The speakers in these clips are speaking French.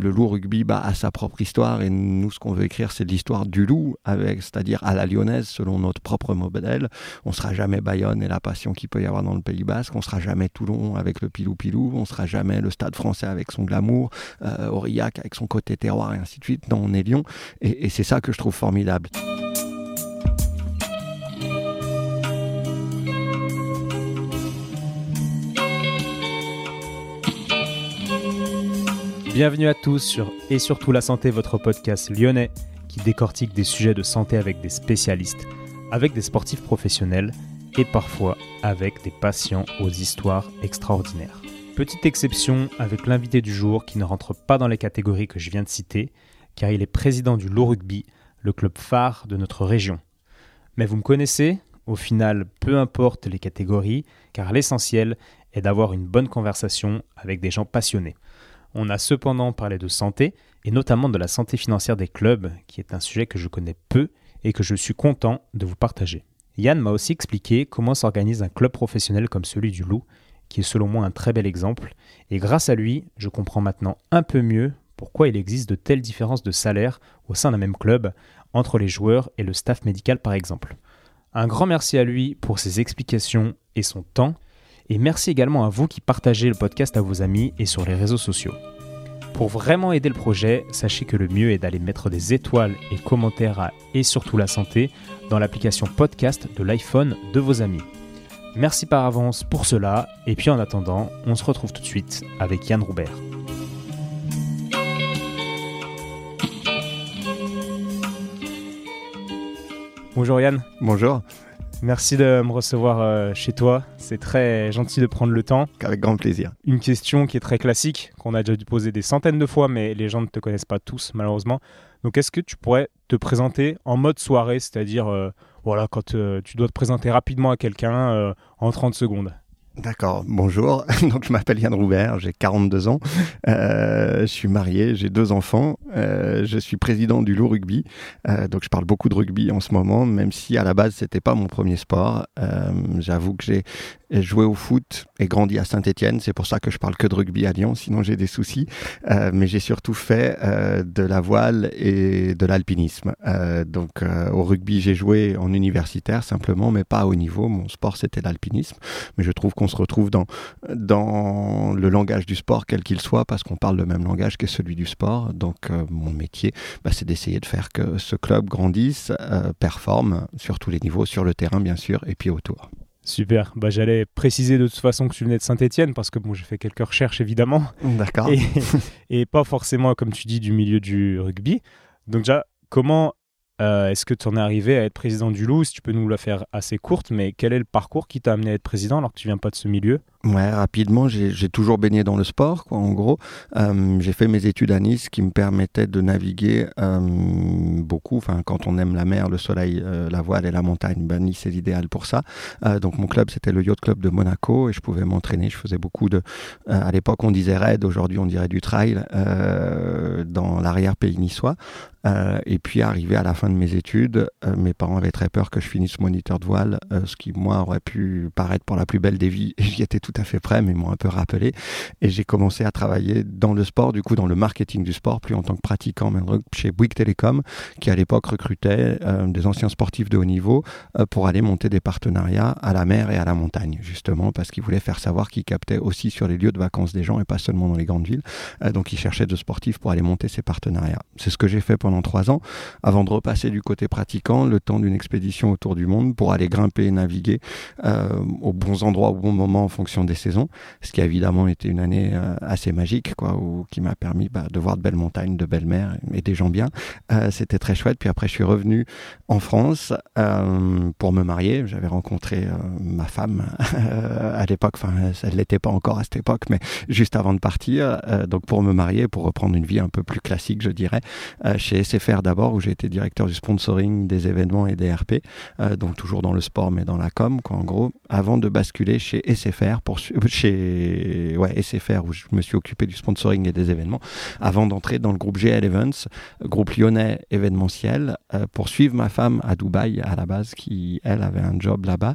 Le loup rugby bah, a sa propre histoire et nous, ce qu'on veut écrire, c'est l'histoire du loup, avec, c'est-à-dire à la lyonnaise, selon notre propre modèle. On sera jamais Bayonne et la passion qu'il peut y avoir dans le Pays Basque. On sera jamais Toulon avec le pilou-pilou. On sera jamais le Stade français avec son glamour, euh, Aurillac avec son côté terroir et ainsi de suite. Non, on est Lyon. Et c'est ça que je trouve formidable. Bienvenue à tous sur Et surtout la santé, votre podcast lyonnais qui décortique des sujets de santé avec des spécialistes, avec des sportifs professionnels et parfois avec des patients aux histoires extraordinaires. Petite exception avec l'invité du jour qui ne rentre pas dans les catégories que je viens de citer, car il est président du Low Rugby, le club phare de notre région. Mais vous me connaissez, au final, peu importe les catégories, car l'essentiel est d'avoir une bonne conversation avec des gens passionnés. On a cependant parlé de santé, et notamment de la santé financière des clubs, qui est un sujet que je connais peu et que je suis content de vous partager. Yann m'a aussi expliqué comment s'organise un club professionnel comme celui du Loup, qui est selon moi un très bel exemple, et grâce à lui, je comprends maintenant un peu mieux pourquoi il existe de telles différences de salaire au sein d'un même club, entre les joueurs et le staff médical par exemple. Un grand merci à lui pour ses explications et son temps, et merci également à vous qui partagez le podcast à vos amis et sur les réseaux sociaux. Pour vraiment aider le projet, sachez que le mieux est d'aller mettre des étoiles et commentaires à Et surtout la santé dans l'application podcast de l'iPhone de vos amis. Merci par avance pour cela, et puis en attendant, on se retrouve tout de suite avec Yann Roubert. Bonjour Yann. Bonjour. Merci de me recevoir euh, chez toi. C'est très gentil de prendre le temps. Avec grand plaisir. Une question qui est très classique, qu'on a déjà dû poser des centaines de fois, mais les gens ne te connaissent pas tous, malheureusement. Donc, est-ce que tu pourrais te présenter en mode soirée, c'est-à-dire, euh, voilà, quand euh, tu dois te présenter rapidement à quelqu'un en 30 secondes? D'accord, bonjour. Je m'appelle Yann Roubert, j'ai 42 ans, euh, je suis marié, j'ai deux enfants, euh, je suis président du Loup Rugby, euh, donc je parle beaucoup de rugby en ce moment, même si à la base c'était pas mon premier sport. J'avoue que j'ai joué au foot et grandi à Saint-Étienne, c'est pour ça que je parle que de rugby à Lyon, sinon j'ai des soucis. Euh, mais j'ai surtout fait euh, de la voile et de l'alpinisme. donc au rugby j'ai joué en universitaire simplement, mais pas à haut niveau. Mon sport c'était l'alpinisme, mais je trouve qu'on on se retrouve dans, dans le langage du sport, quel qu'il soit, parce qu'on parle le même langage que celui du sport. Donc euh, mon métier, bah, c'est d'essayer de faire que ce club grandisse, euh, performe sur tous les niveaux, sur le terrain bien sûr, et puis autour. Super. Bah, J'allais préciser de toute façon que tu venais de Saint-Etienne parce que bon, j'ai fait quelques recherches évidemment. D'accord. Et, et, pas forcément, comme tu dis, du milieu du rugby. Donc, déjà, comment euh, est-ce que tu en es arrivé à être président du Loup? Si tu peux nous la faire assez courte, mais quel est le parcours qui t'a amené à être président alors que tu viens pas de ce milieu? Ouais, rapidement, j'ai toujours baigné dans le sport, quoi, en gros. Euh, j'ai fait mes études à Nice qui me permettaient de naviguer euh, beaucoup. Enfin, quand on aime la mer, le soleil, euh, la voile et la montagne, ben, Nice c'est l'idéal pour ça. Euh, donc mon club, c'était le Yacht Club de Monaco et je pouvais m'entraîner. Je faisais beaucoup de... À l'époque, on disait raid, aujourd'hui on dirait du trail dans l'arrière-pays niçois. et puis, arrivé à la fin de mes études, mes parents avaient très peur que je finisse moniteur de voile, ce qui, moi, aurait pu paraître pour la plus belle des vies. J'y étais tout à fait prêt, mais ils m'ont un peu rappelé. Et j'ai commencé à travailler dans le sport, du coup, dans le marketing du sport, plus en tant que pratiquant, mais chez Bouygues Telecom, qui à l'époque recrutait euh, des anciens sportifs de haut niveau euh, pour aller monter des partenariats à la mer et à la montagne, justement, parce qu'ils voulaient faire savoir qu'ils captaient aussi sur les lieux de vacances des gens et pas seulement dans les grandes villes. Euh, donc, ils cherchaient de sportifs pour aller monter ces partenariats. C'est ce que j'ai fait pendant trois ans, avant de repasser du côté pratiquant, le temps d'une expédition autour du monde pour aller grimper et naviguer aux bons endroits au bon moment en fonction des saisons, ce qui a évidemment été une année euh, assez magique, quoi, où, qui m'a permis bah, de voir de belles montagnes, de belles mers et des gens bien. Euh, c'était très chouette. Puis après, je suis revenu en France euh, pour me marier. J'avais rencontré ma femme à l'époque, enfin, elle ne l'était pas encore à cette époque, mais juste avant de partir. donc pour me marier, pour reprendre une vie un peu plus classique, je dirais, chez SFR d'abord, où j'ai été directeur du sponsoring des événements et des RP, donc toujours dans le sport, mais dans la com, quoi, en gros, avant de basculer chez SFR chez ouais, SFR où je me suis occupé du sponsoring et des événements avant d'entrer dans le groupe GL Events, groupe lyonnais événementiel, pour suivre ma femme à Dubaï à la base qui, elle, avait un job là-bas.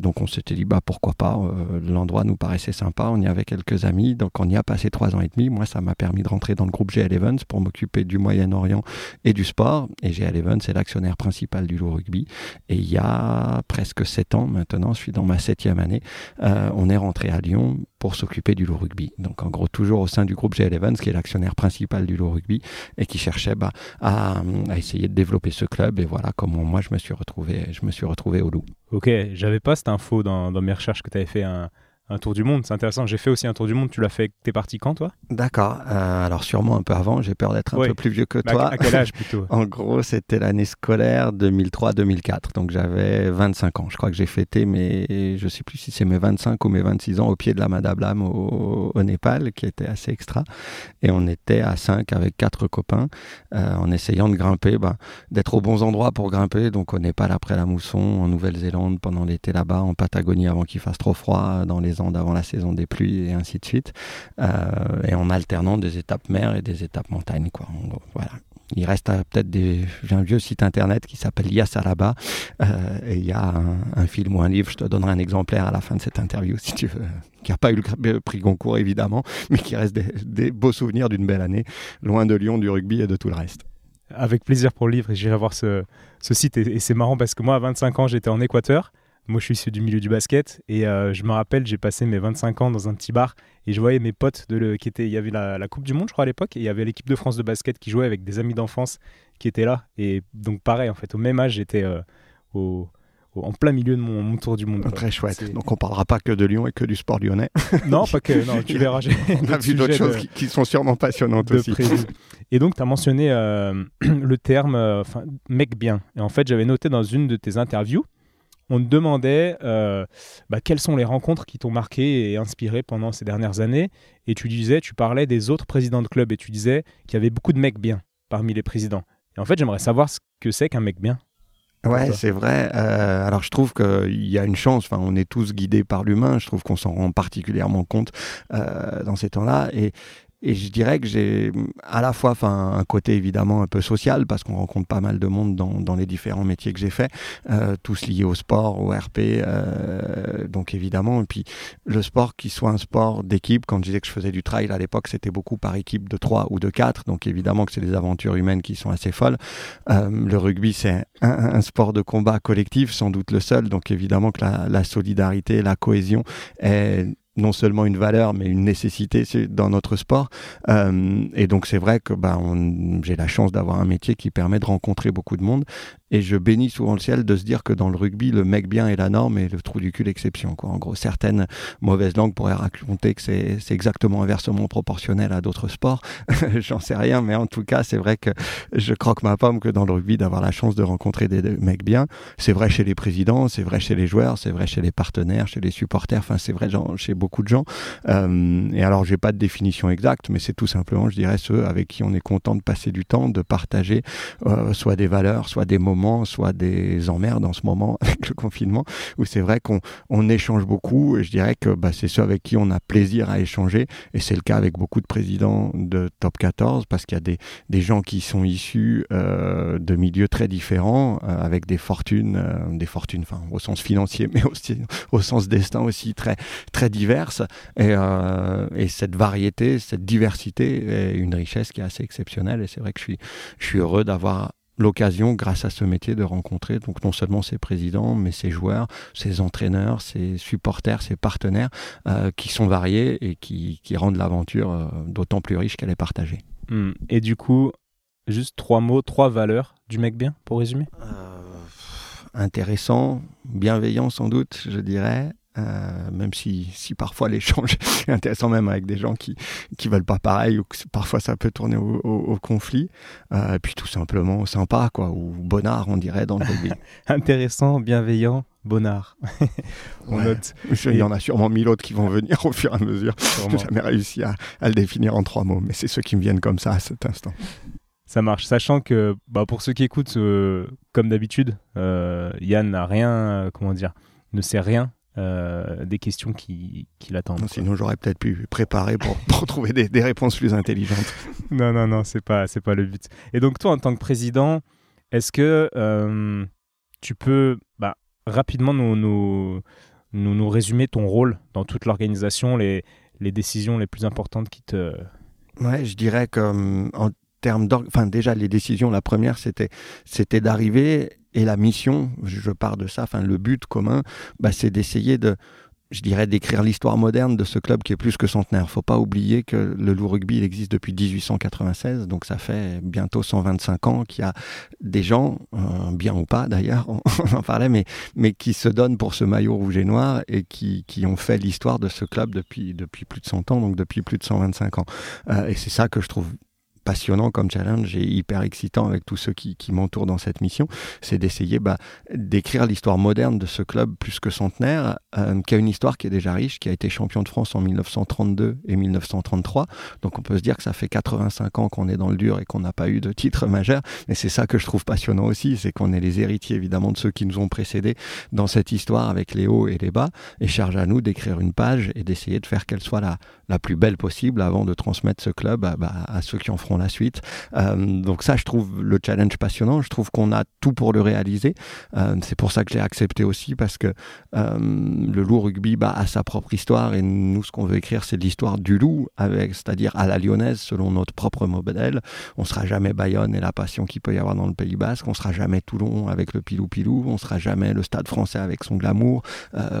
donc on s'était dit, bah, pourquoi pas, l'endroit nous paraissait sympa, on y avait quelques amis, donc on y a passé trois ans et demi. Moi, ça m'a permis de rentrer dans le groupe GL Events pour m'occuper du Moyen-Orient et du sport. Et GL Events c'est l'actionnaire principal du Loup Rugby. Et il y a presque sept ans maintenant, je suis dans ma septième année, euh, on est rentré à Lyon pour s'occuper du Loup Rugby. Donc en gros, toujours au sein du groupe GL Events, qui est l'actionnaire principal du Loup Rugby, et qui cherchait bah, à, essayer de développer ce club. Et voilà comment moi je me suis retrouvé, je me suis retrouvé au Loup. Ok, j'avais pas cette info dans, mes recherches que tu avais fait un tour du monde. C'est intéressant. J'ai fait aussi un tour du monde. Tu l'as fait. T'es parti quand, toi? D'accord. Euh, alors, sûrement un peu avant. J'ai peur d'être un peu plus vieux que toi. À quel âge plutôt? En gros, c'était l'année scolaire 2003-2004. Donc, j'avais 25 ans. Je crois que j'ai fêté mes. Je sais plus si c'est mes 25 ou mes 26 ans au pied de la Madame au, au Népal, qui était assez extra. Et on était à 5 avec quatre copains euh, en essayant de grimper, bah, d'être aux bons endroits pour grimper. Donc, au Népal après la mousson, en Nouvelle-Zélande pendant l'été là-bas, en Patagonie avant qu'il fasse trop froid, dans les d'avant la saison des pluies et ainsi de suite, euh, et en alternant des étapes mer et des étapes montagne. Quoi. voilà. Il reste euh, peut-être des. Un vieux site internet qui s'appelle Yasalaba euh, et il y a un, film ou un livre. Je te donnerai un exemplaire à la fin de cette interview si tu veux. Qui n'a pas eu le prix Goncourt évidemment, mais qui reste des, beaux souvenirs d'une belle année, loin de Lyon, du rugby et de tout le reste. Avec plaisir pour le livre j'irai voir ce, site. Et c'est marrant parce que moi, à 25 ans, j'étais en Équateur moi, je suis issu du milieu du basket et euh, je me rappelle, j'ai passé mes 25 ans dans un petit bar et je voyais mes potes de le, qui étaient. Il y avait la, Coupe du Monde, je crois, à l'époque, et il y avait l'équipe de France de basket qui jouait avec des amis d'enfance qui étaient là. Et donc, pareil, en fait, au même âge, j'étais euh, au, en plein milieu de mon, tour du monde. Très chouette. Donc, on parlera pas que de Lyon et que du sport lyonnais. non, pas que. Non, tu verras. on a vu d'autres choses qui, sont sûrement passionnantes aussi. Et donc, tu as mentionné euh, le terme mec bien. Et en fait, j'avais noté dans une de tes interviews on te demandait euh, bah, quelles sont les rencontres qui t'ont marqué et inspiré pendant ces dernières années. Et tu disais, tu parlais des autres présidents de club et tu disais qu'il y avait beaucoup de mecs bien parmi les présidents. Et en fait, j'aimerais savoir ce que c'est qu'un mec bien. Ouais, c'est vrai. Euh, alors je trouve qu'il y a une chance. Enfin, on est tous guidés par l'humain. Je trouve qu'on s'en rend particulièrement compte euh, dans ces temps-là. Et, et je dirais que j'ai à la fois enfin, un côté évidemment un peu social, parce qu'on rencontre pas mal de monde dans, dans les différents métiers que j'ai fait, euh, tous liés au sport, au RP, euh, donc évidemment. Et puis le sport, qui soit un sport d'équipe, quand je disais que je faisais du trail à l'époque, c'était beaucoup par équipe de 3 ou de 4, donc évidemment que c'est des aventures humaines qui sont assez folles. Euh, le rugby, c'est un, un, sport de combat collectif, sans doute le seul, donc évidemment que la, la solidarité, la cohésion est non seulement une valeur, mais une nécessité dans notre sport. Euh, et donc c'est vrai que bah, j'ai la chance d'avoir un métier qui permet de rencontrer beaucoup de monde. Et je bénis souvent le ciel de se dire que dans le rugby, le mec bien est la norme et le trou du cul l'exception. En gros, certaines mauvaises langues pourraient raconter que c'est exactement inversement proportionnel à d'autres sports. J'en sais rien, mais en tout cas, c'est vrai que je croque ma pomme que dans le rugby, d'avoir la chance de rencontrer des, mecs bien. C'est vrai chez les présidents, c'est vrai chez les joueurs, c'est vrai chez les partenaires, chez les supporters. Enfin, c'est vrai chez beaucoup de gens. Euh, et alors, j'ai pas de définition exacte, mais c'est tout simplement, je dirais, ceux avec qui on est content de passer du temps, de partager euh, soit des valeurs, soit des moments soit des emmerdes en ce moment avec le confinement, où c'est vrai qu'on on échange beaucoup. Et je dirais que bah, c'est ceux avec qui on a plaisir à échanger. Et c'est le cas avec beaucoup de présidents de Top 14, parce qu'il y a des, des, gens qui sont issus euh, de milieux très différents, avec des fortunes, des fortunes, enfin, au sens financier, mais aussi au sens destin aussi très, très diverses. Et, et cette variété, cette diversité est une richesse qui est assez exceptionnelle. Et c'est vrai que je suis, je suis heureux d'avoir l'occasion, grâce à ce métier, de rencontrer donc non seulement ses présidents, mais ses joueurs, ses entraîneurs, ses supporters, ses partenaires, euh, qui sont variés et qui, rendent l'aventure euh, d'autant plus riche qu'elle est partagée. Hmm. Et du coup, juste trois mots, trois valeurs du mec bien, pour résumer? Euh, Intéressant, bienveillant sans doute, je dirais, euh, même si, si parfois l'échange est intéressant même avec des gens qui qui veulent pas pareil ou que parfois ça peut tourner au, au, conflit. Euh, et puis tout simplement sympa quoi ou bonnard on dirait dans le rugby. Intéressant bienveillant bonnard on note. Il y en a sûrement mille autres qui vont venir au fur et à mesure. J'ai jamais réussi à, à, le définir en trois mots mais c'est ceux qui me viennent comme ça à cet instant. Ça marche. Sachant que bah, pour ceux qui écoutent euh, comme d'habitude Yann n'a rien comment dire ne sait rien euh, des questions qui, qui l'attendent. Sinon, j'aurais peut-être pu préparer pour, pour trouver des, des, réponses plus intelligentes. non, non, non, c'est pas, c'est pas le but. Et donc, toi, en tant que président, est-ce que euh, tu peux bah, rapidement nous, nous, nous, nous, résumer ton rôle dans toute l'organisation, les, les décisions les plus importantes qui te. Ouais, je dirais que en termes enfin déjà les décisions, la première c'était c'était d'arriver et la mission, je pars de ça, enfin le but commun, bah, c'est d'essayer de je dirais, d'écrire l'histoire moderne de ce club qui est plus que centenaire. Faut pas oublier que le loup rugby existe depuis 1896, donc ça fait bientôt 125 ans qu'il y a des gens, euh, bien ou pas d'ailleurs, on, en parlait, mais, mais qui se donnent pour ce maillot rouge et noir et qui, qui ont fait l'histoire de ce club depuis, depuis plus de 100 ans, donc depuis plus de 125 ans. Euh, et c'est ça que je trouve passionnant comme challenge et hyper excitant avec tous ceux qui, m'entourent dans cette mission, c'est d'essayer bah, d'écrire l'histoire moderne de ce club plus que centenaire, euh, qui a une histoire qui est déjà riche, qui a été champion de France en 1932 et 1933. Donc on peut se dire que ça fait 85 ans qu'on est dans le dur et qu'on n'a pas eu de titre majeur. Mais c'est ça que je trouve passionnant aussi, c'est qu'on est les héritiers évidemment de ceux qui nous ont précédés dans cette histoire avec les hauts et les bas. Et charge à nous d'écrire une page et d'essayer de faire qu'elle soit la, la plus belle possible avant de transmettre ce club à, bah, à ceux qui en feront la suite. Euh, donc ça, je trouve le challenge passionnant. Je trouve qu'on a tout pour le réaliser. Euh, c'est pour ça que j'ai accepté aussi parce que euh, le loup rugby bah, a sa propre histoire et nous, ce qu'on veut écrire, c'est l'histoire du loup, c'est-à-dire à la lyonnaise, selon notre propre modèle. On sera jamais Bayonne et la passion qu'il peut y avoir dans le Pays Basque. On sera jamais Toulon avec le pilou-pilou. On sera jamais le Stade français avec son glamour.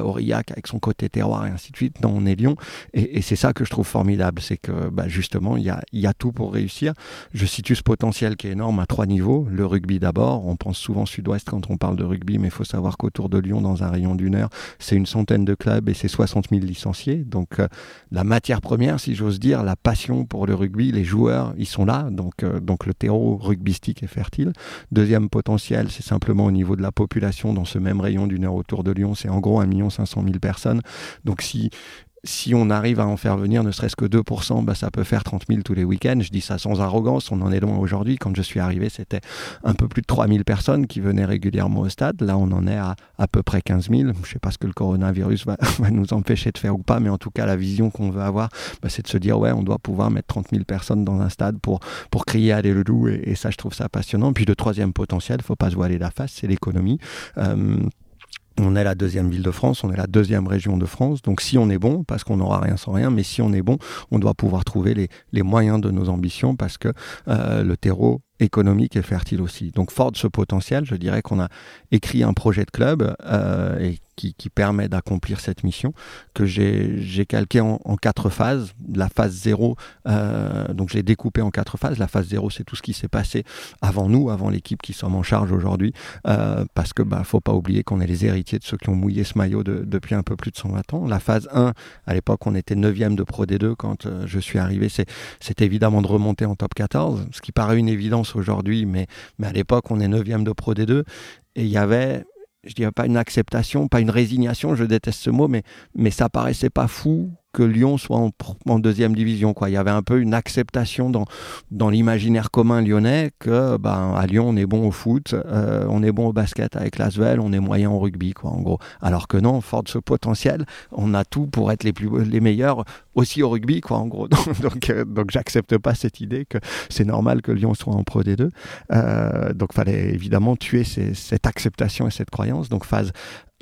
Aurillac avec son côté terroir et ainsi de suite. Non, on est Lyon. Et, c'est ça que je trouve formidable. C'est que bah, justement, il y a tout pour réussir je situe ce potentiel qui est énorme à trois niveaux. Le rugby d'abord, on pense souvent sud-ouest quand on parle de rugby, mais il faut savoir qu'autour de Lyon, dans un rayon d'une heure, c'est une centaine de clubs et c'est 60 000 licenciés. Donc euh, la matière première, si j'ose dire, la passion pour le rugby, les joueurs, ils sont là. Donc, euh, donc le terreau rugbystique est fertile. Deuxième potentiel, c'est simplement au niveau de la population dans ce même rayon d'une heure autour de Lyon, c'est en gros 1 500 000 personnes. Donc si si on arrive à en faire venir ne serait-ce que 2%, bah, ça peut faire 30 000 tous les week-ends. Je dis ça sans arrogance, on en est loin aujourd'hui. Quand je suis arrivé, c'était un peu plus de 3 000 personnes qui venaient régulièrement au stade. Là, on en est à à peu près 15 000. Je ne sais pas ce que le coronavirus va, nous empêcher de faire ou pas, mais en tout cas, la vision qu'on veut avoir, bah, c'est de se dire, ouais, on doit pouvoir mettre 30 000 personnes dans un stade pour, pour crier le loup. Et, ça, je trouve ça passionnant. Puis le troisième potentiel, faut pas se voiler la face, c'est l'économie. Euh, on est la deuxième ville de France, on est la deuxième région de France. Donc si on est bon, parce qu'on n'aura rien sans rien, mais si on est bon, on doit pouvoir trouver les, moyens de nos ambitions parce que euh, le terreau économique est fertile aussi. Donc fort de ce potentiel, je dirais qu'on a écrit un projet de club euh, qui, permet d'accomplir cette mission que j'ai calqué en, quatre phases. La phase zéro, euh, donc j'ai découpé en quatre phases. La phase zéro, c'est tout ce qui s'est passé avant nous, avant l'équipe qui sommes en charge aujourd'hui, euh, parce que bah faut pas oublier qu'on est les héritiers de ceux qui ont mouillé ce maillot de, depuis un peu plus de 120 ans. La phase 1, à l'époque, on était 9 de Pro D2 quand euh, je suis arrivé. C'est évidemment de remonter en top 14, ce qui paraît une évidence aujourd'hui, mais, mais à l'époque, on est 9 de Pro D2 et il y avait je dirais pas une acceptation, pas une résignation, je déteste ce mot, mais, mais ça paraissait pas fou que Lyon soit en, deuxième division. Quoi. Il y avait un peu une acceptation dans, dans l'imaginaire commun lyonnais que ben, à Lyon, on est bon au foot, euh, on est bon au basket avec l'Asvel, on est moyen au rugby, quoi, en gros. Alors que non, fort de ce potentiel, on a tout pour être les, plus, les meilleurs aussi au rugby, quoi, en gros. donc, euh, donc j'accepte pas cette idée que c'est normal que Lyon soit en Pro D2. Euh, donc, fallait évidemment tuer cette acceptation et cette croyance. Donc, phase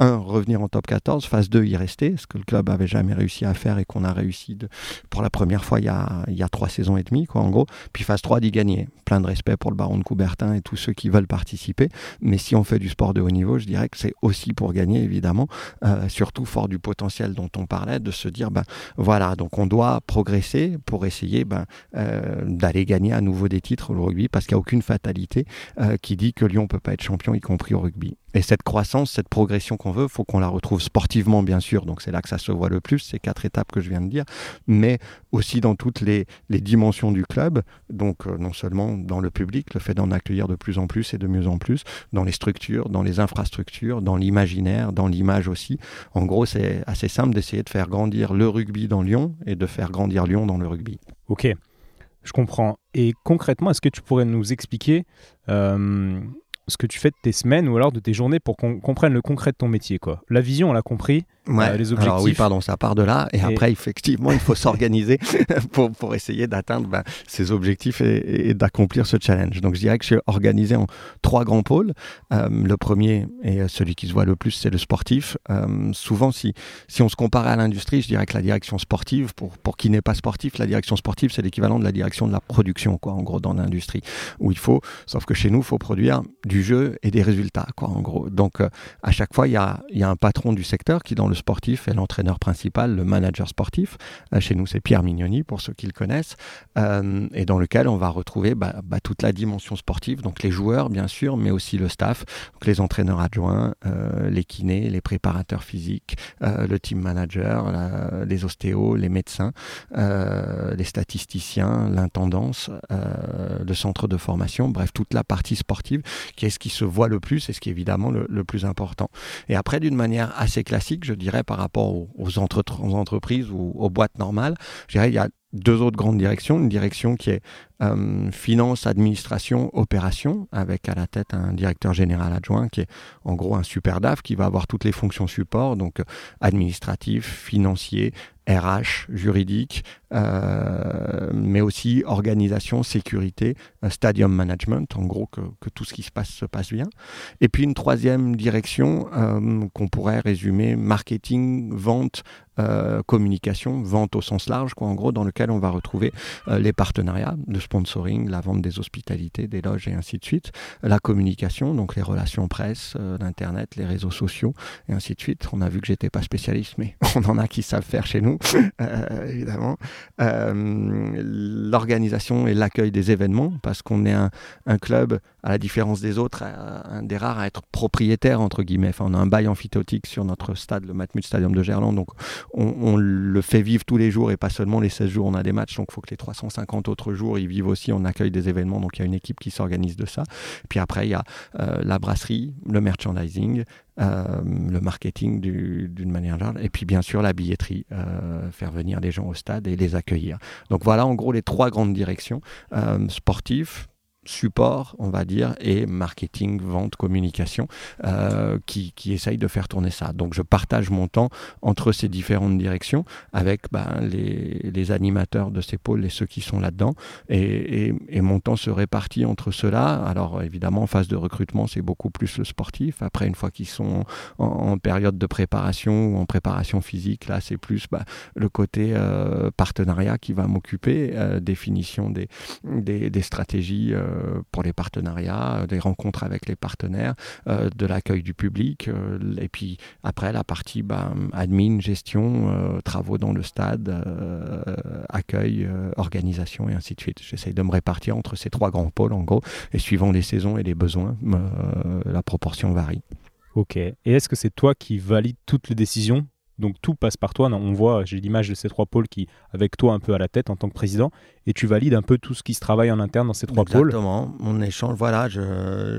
1, revenir en top 14, phase 2, y rester, ce que le club avait jamais réussi à faire et qu'on a réussi de, pour la première fois il y, a, il trois saisons et demie, quoi, en gros. Puis phase 3, d'y gagner. Plein de respect pour le baron de Coubertin et tous ceux qui veulent participer. Mais si on fait du sport de haut niveau, je dirais que c'est aussi pour gagner, évidemment, euh, surtout fort du potentiel dont on parlait, de se dire, ben voilà, donc on doit progresser pour essayer ben, euh, d'aller gagner à nouveau des titres au rugby, parce qu'il n'y a aucune fatalité euh, qui dit que Lyon peut pas être champion, y compris au rugby. Et cette croissance, cette progression qu'on veut, faut qu'on la retrouve sportivement, bien sûr. Donc c'est là que ça se voit le plus, ces quatre étapes que je viens de dire, mais aussi dans toutes les, dimensions du club. Donc euh, non seulement dans le public, le fait d'en accueillir de plus en plus et de mieux en plus, dans les structures, dans les infrastructures, dans l'imaginaire, dans l'image aussi. En gros, c'est assez simple d'essayer de faire grandir le rugby dans Lyon et de faire grandir Lyon dans le rugby. Ok, je comprends. Et concrètement, est-ce que tu pourrais nous expliquer euh, ce que tu fais de tes semaines ou alors de tes journées pour qu'on comprenne le concret de ton métier. Quoi. La vision, on l'a compris. Euh, les objectifs. Alors oui, pardon, ça part de là. Et, après, effectivement, il faut s'organiser pour, pour essayer d'atteindre ben, ces objectifs et, d'accomplir ce challenge. Donc je dirais que je suis organisé en trois grands pôles. Euh, le premier, et celui qui se voit le plus, c'est le sportif. Euh, souvent, si, si on se compare à l'industrie, je dirais que la direction sportive, pour, pour qui n'est pas sportif, la direction sportive, c'est l'équivalent de la direction de la production, quoi, en gros, dans l'industrie. Où il faut, sauf que chez nous, il faut produire du jeu et des résultats, quoi, en gros. Donc, à chaque fois, il y a, y a un patron du secteur qui, dans le sportif, est l'entraîneur principal, le manager sportif. Euh, chez nous, c'est Pierre Mignoni, pour ceux qui le connaissent, euh, et dans lequel on va retrouver bah, bah, toute la dimension sportive, donc les joueurs, bien sûr, mais aussi le staff, les entraîneurs adjoints, euh, les kinés, les préparateurs physiques, le team manager, les ostéos, les médecins, les statisticiens, l'intendance, le centre de formation, bref, toute la partie sportive, qui est ce qui se voit le plus et ce qui est évidemment le, le plus important. Et après, d'une manière assez classique, je dirais, par rapport aux, entreprises ou aux boîtes normales, il y a deux autres grandes directions. Une direction qui est euh, finance, administration, opération, avec à la tête un directeur général adjoint qui est en gros un super DAF qui va avoir toutes les fonctions support, donc administratif, financier, RH, juridique, euh, mais aussi organisation, sécurité, euh, stadium management, en gros que, tout ce qui se passe se passe bien. Et puis une troisième direction qu'on pourrait résumer marketing, vente, communication, vente au sens large, quoi, en gros, dans lequel on va retrouver les partenariats de sponsoring, la vente des hospitalités, des loges et ainsi de suite, la communication, donc les relations presse, euh, l'Internet, les réseaux sociaux et ainsi de suite. On a vu que j'étais pas spécialiste, mais on en a qui savent faire chez nous, euh, évidemment. Euh, l'organisation et l'accueil des événements, parce qu'on est un, club, à la différence des autres, un des rares à être propriétaire, entre guillemets. Enfin, on a un bail amphithéotique sur notre stade, le Matmut Stadium de Gerland, donc on, le fait vivre tous les jours et pas seulement les 16 jours on a des matchs, donc il faut que les 350 autres jours, ils vivent aussi, on accueille des événements, donc il y a une équipe qui s'organise de ça. Puis après, il y a euh, la brasserie, le merchandising, euh, le marketing d'une manière générale, et puis bien sûr la billetterie, euh, faire venir les gens au stade et les accueillir. Donc voilà en gros les trois grandes directions, sportifs, support, on va dire, et marketing, vente, communication, euh, qui, qui essayent de faire tourner ça. Donc je partage mon temps entre ces différentes directions avec ben, les, les, animateurs de ces pôles et ceux qui sont là-dedans. Et, et, mon temps se répartit entre ceux-là. Alors évidemment, en phase de recrutement, c'est beaucoup plus le sportif. Après, une fois qu'ils sont en, période de préparation ou en préparation physique, là, c'est plus ben, le côté euh, partenariat qui va m'occuper, euh, définition des, des, stratégies pour les partenariats, des rencontres avec les partenaires, euh, de l'accueil du public, euh, et puis après la partie bah, admin, gestion, travaux dans le stade, accueil, organisation et ainsi de suite. J'essaye de me répartir entre ces trois grands pôles en gros, et suivant les saisons et les besoins, la proportion varie. Ok. Et est-ce que c'est toi qui valide toutes les décisions? Donc tout passe par toi. On voit, j'ai l'image de ces trois pôles qui, avec toi un peu à la tête en tant que président, et tu valides un peu tout ce qui se travaille en interne dans ces trois pôles. Exactement. On échange, voilà,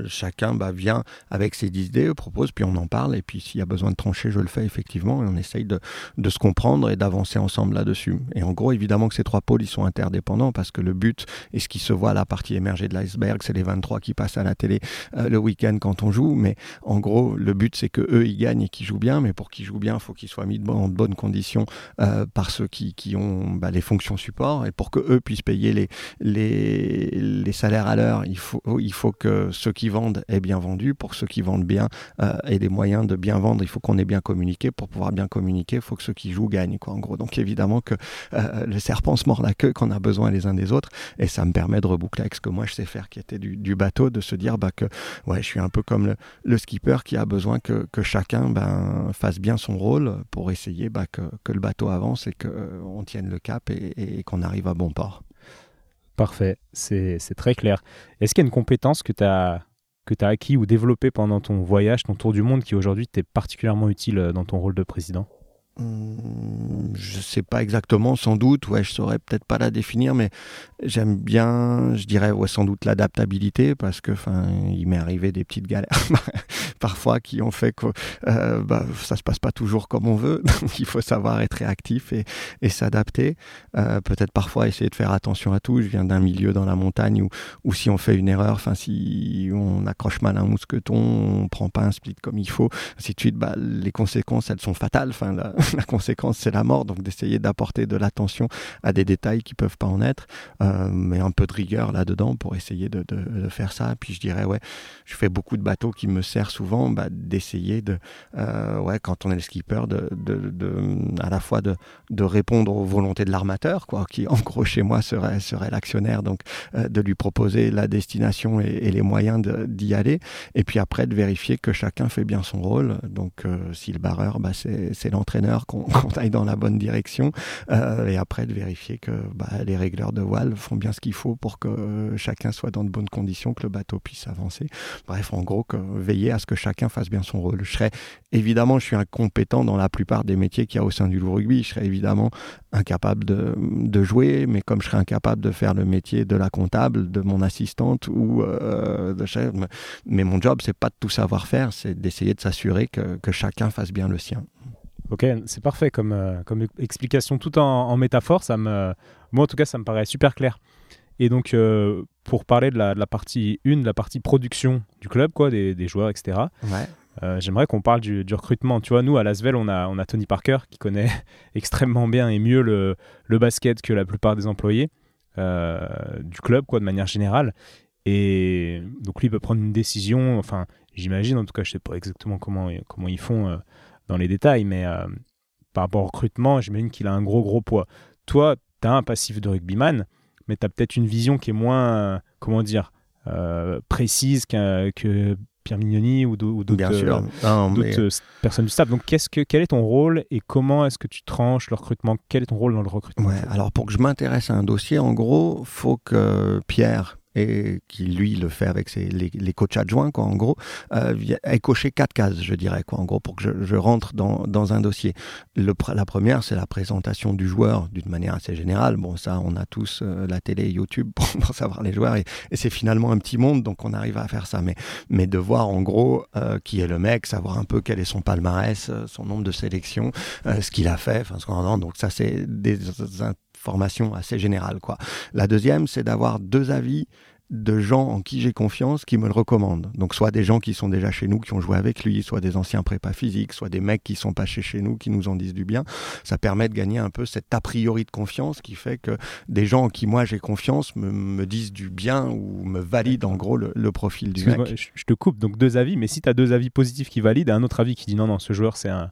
chacun bah, vient avec ses idées, propose, puis on en parle, et puis s'il y a besoin de trancher, je le fais effectivement, et on essaye de, se comprendre et d'avancer ensemble là-dessus. Et en gros, évidemment que ces trois pôles, ils sont interdépendants, parce que le but, et ce qui se voit à la partie émergée de l'iceberg, c'est les 23 qui passent à la télé euh, le week-end quand on joue, mais en gros, le but, c'est que eux, ils gagnent et qu'ils jouent bien, mais pour qu'ils jouent bien, il faut qu'ils soient mis de, en de bonnes conditions euh, par ceux qui, qui ont bah, les fonctions support, et pour que eux puissent payer les, les, les salaires à l'heure, il faut, il faut que ceux qui vendent aient bien vendu. Pour ceux qui vendent bien euh, aient les moyens de bien vendre, il faut qu'on ait bien communiqué. Pour pouvoir bien communiquer, il faut que ceux qui jouent gagnent. Quoi, en gros. Donc évidemment que euh, le serpent se mord la queue qu'on a besoin les uns des autres, et ça me permet de reboucler avec ce que moi je sais faire, qui était du, du bateau, de se dire bah, que ouais, je suis un peu comme le, skipper qui a besoin que, que chacun ben, fasse bien son rôle pour essayer bah, que, que, le bateau avance et qu'on tienne le cap et qu'on arrive à bon port. Parfait, c'est très clair. Est-ce qu'il y a une compétence que tu as, que acquis ou développée pendant ton voyage, ton tour du monde, qui aujourd'hui t'est particulièrement utile euh, dans ton rôle de président? Je sais pas exactement, sans doute, ouais, je saurais peut-être pas la définir, mais j'aime bien, je dirais, ouais, sans doute l'adaptabilité, parce que, il m'est arrivé des petites galères parfois qui ont fait que euh, bah, ça se passe pas toujours comme on veut, donc il faut savoir être réactif et, s'adapter. Euh, peut-être parfois essayer de faire attention à tout. Je viens d'un milieu dans la montagne où, où si on fait une erreur, enfin, si on accroche mal un mousqueton, on prend pas un split comme il faut, ainsi de suite, bah, les conséquences, elles sont fatales. Enfin, là, la conséquence, c'est la mort. Donc, d'essayer d'apporter de l'attention à des détails qui peuvent pas en être, euh, mais un peu de rigueur là-dedans pour essayer de, de, faire ça. Puis, je dirais, ouais, je fais beaucoup de bateaux qui me servent souvent bah, d'essayer de, euh, ouais, quand on est le skipper, de, de, à la fois de, de répondre aux volontés de l'armateur, quoi, qui en gros chez moi serait, serait l'actionnaire, donc euh, de lui proposer la destination et, les moyens d'y aller, et puis après de vérifier que chacun fait bien son rôle. Donc, si le barreur, bah, c'est l'entraîneur qu'on aille dans la bonne direction. Euh, et après, de vérifier que bah, les régleurs de voile font bien ce qu'il faut pour que chacun soit dans de bonnes conditions, que le bateau puisse avancer. Bref, en gros, veiller à ce que chacun fasse bien son rôle. Je serais évidemment, je suis incompétent dans la plupart des métiers qu'il y a au sein du rugby. Je serais évidemment incapable de, jouer, mais comme je serais incapable de faire le métier de la comptable, de mon assistante ou euh, de chef, mais mon job, c'est pas de tout savoir faire, c'est d'essayer de s'assurer que chacun fasse bien le sien. Ok, c'est parfait comme, euh, comme explication tout en, métaphore. Ça me, moi, en tout cas, ça me paraît super clair. Et donc, euh, pour parler de la, partie 1, de la partie production du club, quoi, des, des joueurs, etc., euh, j'aimerais qu'on parle du, du, recrutement. Tu vois, nous, à Lasvel, on a, on a Tony Parker qui connaît extrêmement bien et mieux le, le basket que la plupart des employés du club, quoi, de manière générale. Et donc, lui, il peut prendre une décision. Enfin, j'imagine, en tout cas, je sais pas exactement comment, comment ils font dans les détails, mais euh, par rapport au recrutement, j'imagine qu'il a un gros, gros poids. Toi, tu as un passif de rugbyman, mais tu as peut-être une vision qui est moins, comment dire, euh, précise que Pierre Mignoni ou d'autres euh, personnes du staff. Donc, qu'est-ce que, quel est ton rôle et comment est-ce que tu tranches le recrutement? Quel est ton rôle dans le recrutement? Alors, pour que je m'intéresse à un dossier, en gros, faut que Pierre et qui lui le fait avec ses, les, coachs adjoints, quoi, en gros, euh, est coché quatre cases, je dirais, quoi, en gros, pour que je, rentre dans, un dossier. La première, c'est la présentation du joueur d'une manière assez générale. Bon, ça, on a tous euh, la télé, YouTube pour, savoir les joueurs, et, et c'est finalement un petit monde, donc on arrive à faire ça. Mais, mais de voir, en gros, euh, qui est le mec, savoir un peu quel est son palmarès, euh, son nombre de sélections, ce qu'il a fait, enfin, ce qu'on donc ça, c'est des formation assez générale. Quoi. La deuxième, c'est d'avoir deux avis de gens en qui j'ai confiance qui me le recommandent. Donc soit des gens qui sont déjà chez nous, qui ont joué avec lui, soit des anciens prépas physiques, soit des mecs qui sont pas chez nous, qui nous en disent du bien. Ça permet de gagner un peu cet a priori de confiance qui fait que des gens en qui moi j'ai confiance me, disent du bien ou me valident en gros le, profil du mec. Je te coupe, donc deux avis, mais si tu as deux avis positifs qui valident et un autre avis qui dit non, non, ce joueur c'est un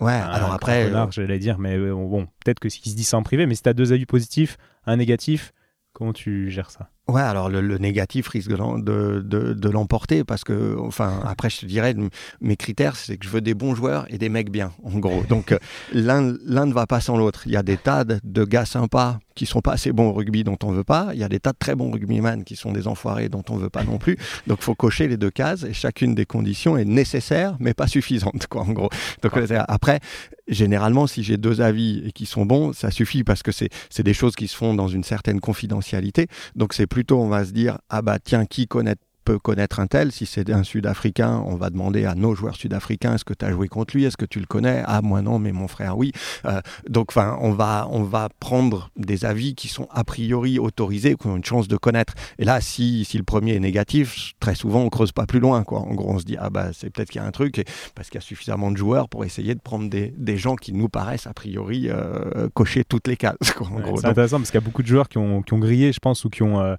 Ouais, alors après. Euh, j'allais dire, mais euh, bon, peut-être que qu'il se dit ça en privé, mais si tu as deux avis positifs, un négatif, comment tu gères ça? Ouais, alors le, négatif risque de, de, de, l'emporter parce que, enfin, après, je te dirais, mes critères, c'est que je veux des bons joueurs et des mecs bien, en gros. Donc, euh, l'un ne va pas sans l'autre. Il y a des tas de gars sympas qui sont pas assez bons au rugby dont on veut pas. Il y a des tas de très bons rugbyman qui sont des enfoirés dont on veut pas non plus. Donc, faut cocher les deux cases et chacune des conditions est nécessaire, mais pas suffisante, quoi, en gros. Donc, après, généralement, si j'ai deux avis et qui sont bons, ça suffit parce que c'est des choses qui se font dans une certaine confidentialité. Donc, c'est plutôt, on va se dire, ah bah tiens, qui connaît peut connaître un tel. Si c'est un Sud-Africain, on va demander à nos joueurs sud-africains est-ce que tu as joué contre lui? Est-ce que tu le connais? Ah, moi non, mais mon frère oui. Euh, donc, enfin, on va, on va prendre des avis qui sont a priori autorisés, qui ont une chance de connaître. Et là, si, si le premier est négatif, très souvent, on creuse pas plus loin. Quoi. En gros, on se dit ah bah c'est peut-être qu'il y a un truc, et, parce qu'il y a suffisamment de joueurs pour essayer de prendre des, des gens qui nous paraissent a priori euh, cocher toutes les cases. c'est intéressant parce qu'il y a beaucoup de joueurs qui ont, qui ont grillé, je pense, ou qui ont euh,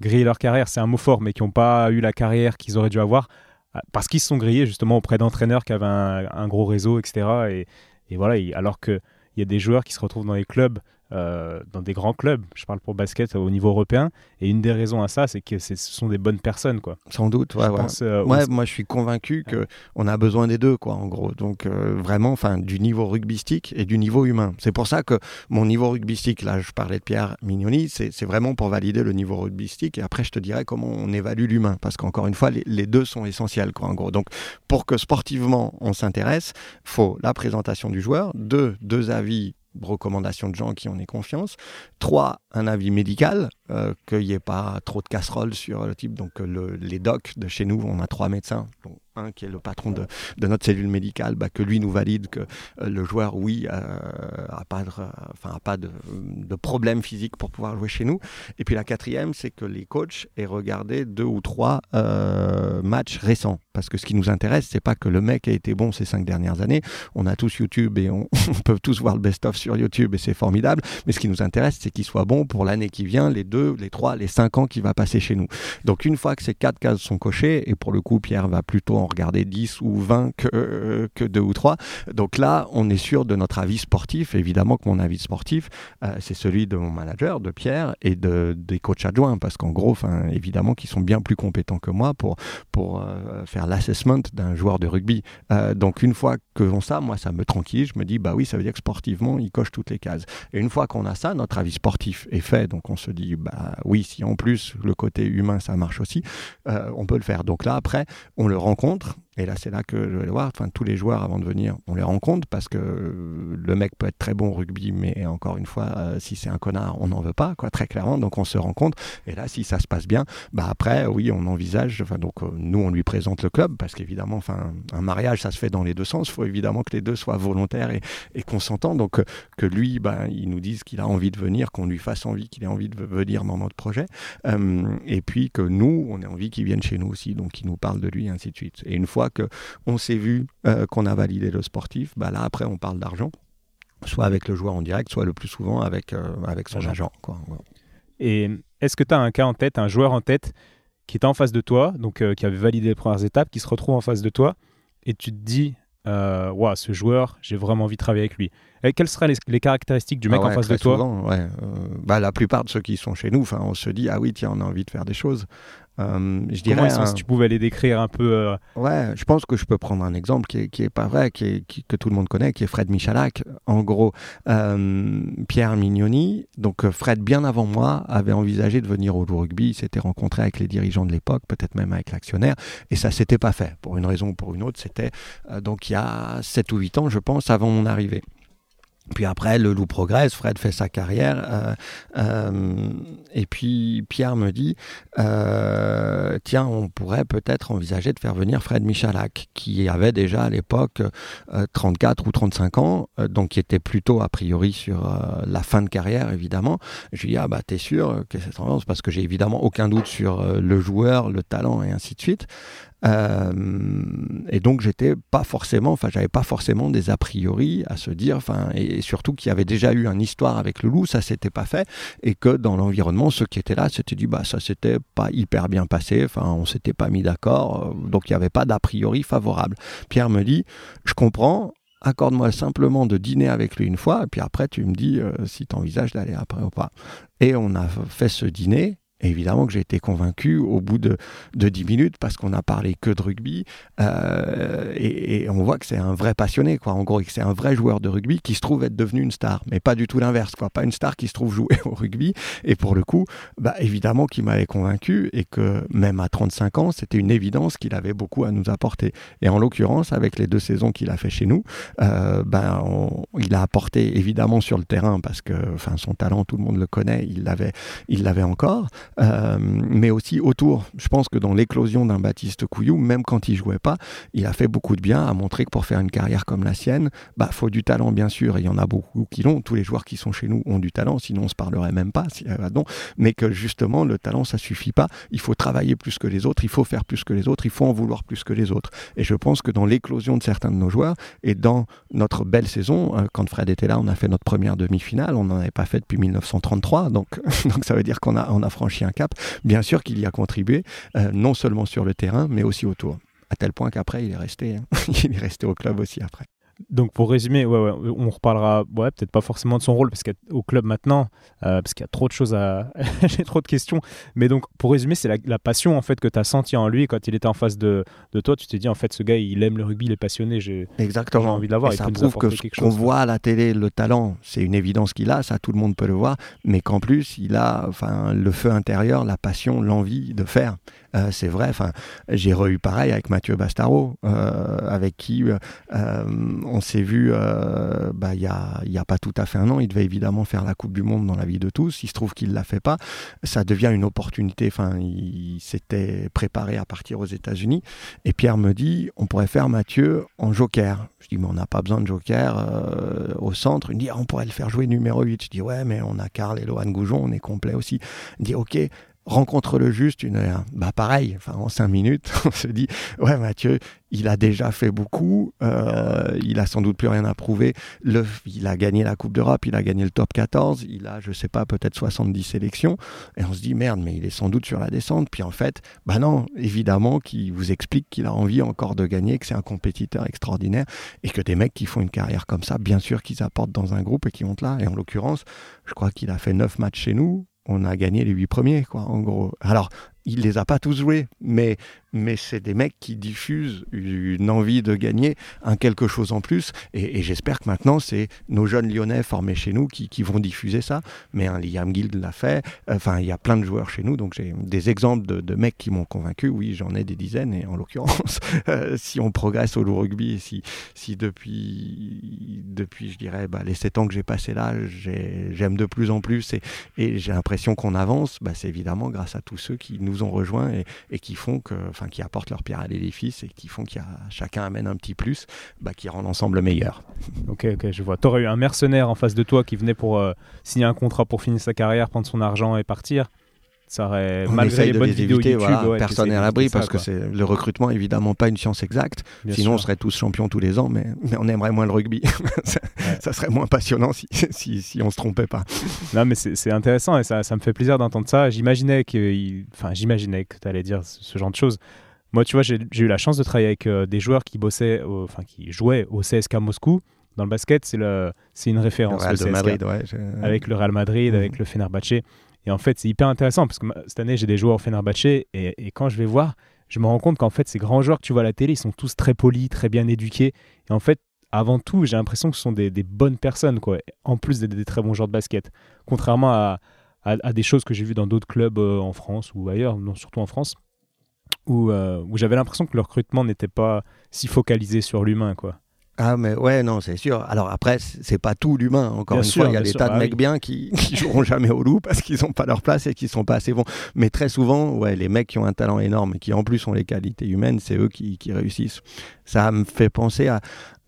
griller leur carrière, c'est un mot fort, mais qui n'ont pas eu la carrière qu'ils auraient dû avoir euh, parce qu'ils se sont grillés justement auprès d'entraîneurs qui avaient un, gros réseau, etc. Et, voilà, alors qu'il y a des joueurs qui se retrouvent dans les clubs euh, dans des grands clubs. Je parle pour basket au niveau européen. Et une des raisons à ça, c'est que ce sont des bonnes personnes. Quoi. Sans doute, ouais. Euh, ouais. moi, je suis convaincu qu'on a besoin des deux, quoi, en gros. Donc, euh, vraiment, enfin, du niveau rugbystique et du niveau humain. C'est pour ça que mon niveau rugbystique, là, je parlais de Pierre Mignoni, c'est vraiment pour valider le niveau rugbystique. Et après, je te dirais comment on évalue l'humain. Parce qu'encore une fois, les, les, deux sont essentiels, quoi, en gros. Donc, pour que sportivement, on s'intéresse, faut la présentation du joueur, deux, deux avis recommandations de gens qui en aient confiance. Trois, un avis médical, euh, qu'il n'y ait pas trop de casseroles sur le type. Donc le, les docs de chez nous, on a trois médecins qui est le patron de, notre cellule médicale, bah, que lui nous valide que euh, le joueur, oui, n'a euh, pas, de, enfin, pas de, problème physique pour pouvoir jouer chez nous. Et puis la quatrième, c'est que les coachs aient regardé deux ou trois euh, matchs récents. Parce que ce qui nous intéresse, c'est pas que le mec a été bon ces cinq dernières années. On a tous YouTube et on, peut tous voir le best-of sur YouTube et c'est formidable. Mais ce qui nous intéresse, c'est qu'il soit bon pour l'année qui vient, les deux, les trois, les cinq ans qu'il va passer chez nous. Donc une fois que ces quatre cases sont cochées, et pour le coup, Pierre va plutôt en regarder 10 ou 20 que, que 2 ou 3. Donc là, on est sûr de notre avis sportif. Évidemment que mon avis sportif, euh, c'est celui de mon manager, de Pierre, et de, des coachs adjoints, parce qu'en gros, évidemment qu'ils sont bien plus compétents que moi pour, pour euh, faire l'assessment d'un joueur de rugby. Euh, donc une fois que ont ça, moi, ça me tranquille. Je me dis, bah oui, ça veut dire que sportivement, il coche toutes les cases. Et une fois qu'on a ça, notre avis sportif est fait. Donc on se dit, bah oui, si en plus le côté humain, ça marche aussi, on peut le faire. Donc là, après, on le rencontre et là, c'est là que je vais le voir. Enfin, tous les joueurs, avant de venir, on les rencontre parce que le mec peut être très bon au rugby, mais encore une fois, euh, si c'est un connard, on n'en veut pas, quoi, très clairement. Donc, on se rencontre. Et là, si ça se passe bien, bah après, oui, on envisage. Enfin, donc, euh, nous, on lui présente le club parce qu'évidemment, enfin, un mariage, ça se fait dans les deux sens. Il faut évidemment que les deux soient volontaires et, consentants. Donc, euh, que lui, bah, il nous dise qu'il a envie de venir, qu'on lui fasse envie qu'il ait envie de venir dans notre projet. et puis que nous, on ait envie qu'il vienne chez nous aussi. Donc, qu'il nous parle de lui, ainsi de suite. Et une fois que on s'est vu, euh, qu'on a validé le sportif, bah là après on parle d'argent, soit avec le joueur en direct, soit le plus souvent avec, euh, avec son agent. Quoi. Et est-ce que tu as un cas en tête, un joueur en tête qui était en face de toi, donc euh, qui avait validé les premières étapes, qui se retrouve en face de toi, et tu te dis, euh, ce joueur, j'ai vraiment envie de travailler avec lui. Et quelles seraient les, caractéristiques du mec ah en face de toi? bah, La plupart de ceux qui sont chez nous, on se dit, ah oui, tiens, on a envie de faire des choses. Euh, je dirais, si tu pouvais les décrire un peu. Euh, ouais, je pense que je peux prendre un exemple qui est, qui est pas vrai, qui est, que tout le monde connaît, qui est Fred Michalak. En gros, euh, Pierre Mignoni, donc Fred, bien avant moi, avait envisagé de venir au rugby. Il s'était rencontré avec les dirigeants de l'époque, peut-être même avec l'actionnaire, et ça s'était pas fait. Pour une raison ou pour une autre, c'était donc il y a 7 ou 8 ans, je pense, avant mon arrivée. Puis après, le loup progresse, Fred fait sa carrière. Euh, euh, et puis Pierre me dit euh, Tiens, on pourrait peut-être envisager de faire venir Fred Michalak, qui avait déjà à l'époque 34 ou 35 ans, donc qui était plutôt a priori sur la fin de carrière, évidemment. Je lui dis Ah, bah, t'es sûr que c'est tendance Parce que j'ai évidemment aucun doute sur le joueur, le talent et ainsi de suite. Euh, et donc j'étais pas forcément, enfin j'avais pas forcément des a priori à se dire, enfin et, surtout qu'il y avait déjà eu une histoire avec le loup, ça s'était pas fait, et que dans l'environnement ceux qui étaient là s'étaient dit bah ça s'était pas hyper bien passé, enfin on s'était pas mis d'accord, euh, donc il n'y avait pas d'a priori favorable. Pierre me dit, je comprends, accorde-moi simplement de dîner avec lui une fois, et puis après tu me dis euh, si tu envisages d'aller après ou pas. Et on a fait ce dîner, évidemment que j'ai été convaincu au bout de, de 10 minutes parce qu'on a parlé que de rugby euh, et, on voit que c'est un vrai passionné quoi. En gros c'est un vrai joueur de rugby qui se trouve être devenu une star mais pas du tout l'inverse quoi. Pas une star qui se trouve jouer au rugby. Et pour le coup bah, évidemment qu'il m'avait convaincu et que même à 35 ans c'était une évidence qu'il avait beaucoup à nous apporter. Et en l'occurrence avec les deux saisons qu'il a fait chez nous euh, ben il a apporté évidemment sur le terrain parce que enfin son talent tout le monde le connaît il l'avait encore euh, mais aussi autour. Je pense que dans l'éclosion d'un Baptiste Couillou, même quand il jouait pas, il a fait beaucoup de bien, à montrer que pour faire une carrière comme la sienne, bah faut du talent bien sûr. Il y en a beaucoup qui l'ont. Tous les joueurs qui sont chez nous ont du talent, sinon on se parlerait même pas. Si, euh, mais que justement le talent ça suffit pas. Il faut travailler plus que les autres, il faut faire plus que les autres, il faut en vouloir plus que les autres. Et je pense que dans l'éclosion de certains de nos joueurs et dans notre belle saison, euh, quand Fred était là, on a fait notre première demi-finale. On n'en avait pas fait depuis 1933, donc donc ça veut dire qu'on a on a franchi un cap. Bien sûr qu'il y a contribué, euh, non seulement sur le terrain, mais aussi autour. À tel point qu'après, il est resté, hein. il est resté au club aussi après. Donc pour résumer, ouais, ouais, on reparlera, ouais, peut-être pas forcément de son rôle parce qu'au club maintenant, euh, parce qu'il y a trop de choses à, j'ai trop de questions. Mais donc pour résumer, c'est la, passion en fait que tu as senti en lui quand il était en face de, de toi. Tu t'es dit en fait, ce gars, il aime le rugby, il est passionné. J'ai exactement envie de l'avoir. Ça prouve que ce qu'on voit à la télé, le talent, c'est une évidence qu'il a, ça tout le monde peut le voir, mais qu'en plus il a, enfin, le feu intérieur, la passion, l'envie de faire. Euh, c'est vrai. J'ai re pareil avec Mathieu Bastaro, euh, avec qui euh, on s'est vu bah, il n'y a, pas tout à fait un an. Il devait évidemment faire la Coupe du Monde dans la vie de tous. Il se trouve qu'il ne l'a fait pas. Ça devient une opportunité. Enfin, il, s'était préparé à partir aux États-Unis. Et Pierre me dit on pourrait faire Mathieu en joker. Je dis mais on n'a pas besoin de joker au centre. Il me dit ah, on pourrait le faire jouer numéro 8. Je dis ouais, mais on a Karl et Lohan Goujon, on est complet aussi. Il dit ok, rencontre le juste une heure. Bah pareil, en cinq minutes, on se dit ouais Mathieu, il a déjà fait beaucoup, euh, il a sans doute plus rien à prouver. Il a gagné la Coupe d'Europe, il a gagné le top 14, il a je sais pas peut-être 70 sélections et on se dit merde mais il est sans doute sur la descente. Puis en fait, bah non, évidemment qui vous explique qu'il a envie encore de gagner, que c'est un compétiteur extraordinaire et que des mecs qui font une carrière comme ça, bien sûr qu'ils apportent dans un groupe et qui montent là. Et en l'occurrence, je crois qu'il a fait neuf matchs chez nous, on a gagné les huit premiers, quoi, en gros. Alors, il les a pas tous joués, mais, mais c'est des mecs qui diffusent une envie de gagner, un quelque chose en plus. Et, j'espère que maintenant, c'est nos jeunes Lyonnais formés chez nous qui, vont diffuser ça. Mais un Liam Guild l'a fait. Enfin, il y a plein de joueurs chez nous. Donc, j'ai des exemples de, mecs qui m'ont convaincu. Oui, j'en ai des dizaines. Et en l'occurrence, euh, si on progresse au rugby, si, si depuis, depuis, je dirais, bah, les sept ans que j'ai passé là, j'aime de plus en plus et, et j'ai l'impression qu'on avance, bah, c'est évidemment grâce à tous ceux qui nous ont rejoints et, qui font que, enfin, qui apportent leur pierre à l'édifice et qui font qu'il chacun amène un petit plus, bah, qui rend l'ensemble meilleur. Ok, ok, je vois. Tu aurais eu un mercenaire en face de toi qui venait pour euh, signer un contrat pour finir sa carrière, prendre son argent et partir. Ça aurait, malgré les bonnes vidéos YouTube, personne n'est à l'abri parce que c'est le recrutement évidemment pas une science exacte. Sinon, on serait tous champions tous les ans, mais, mais on aimerait moins le rugby. ça, serait moins passionnant si, si, si on se trompait pas. Non, mais c'est intéressant et ça, ça, me fait plaisir d'entendre ça. J'imaginais que, enfin, j'imaginais que tu allais dire ce, genre de choses. Moi, tu vois, j'ai eu la chance de travailler avec euh, des joueurs qui bossaient, enfin, qui jouaient au CSK Moscou dans le basket, c'est une référence. Le Real de Madrid, ouais, avec le Real Madrid, avec mhm. le Fenerbahce. Et en fait, c'est hyper intéressant parce que cette année, j'ai des joueurs au Fenerbahce et, quand je vais voir, je me rends compte qu'en fait, ces grands joueurs que tu vois à la télé, ils sont tous très polis, très bien éduqués. Et en fait, avant tout, j'ai l'impression que ce sont des, bonnes personnes, quoi, en plus d'être des très bons joueurs de basket. Contrairement à, à, des choses que j'ai vues dans d'autres clubs euh, en France ou ailleurs, non, surtout en France, où, euh, où j'avais l'impression que le recrutement n'était pas si focalisé sur l'humain, quoi. Ah mais ouais non c'est sûr. Alors après c'est pas tout l'humain. Encore une fois il y a des tas de bah mecs bien qui, qui joueront jamais au loup parce qu'ils n'ont pas leur place et qu'ils sont pas assez bons. Mais très souvent ouais les mecs qui ont un talent énorme et qui en plus ont les qualités humaines c'est eux qui, qui réussissent. Ça me fait penser à,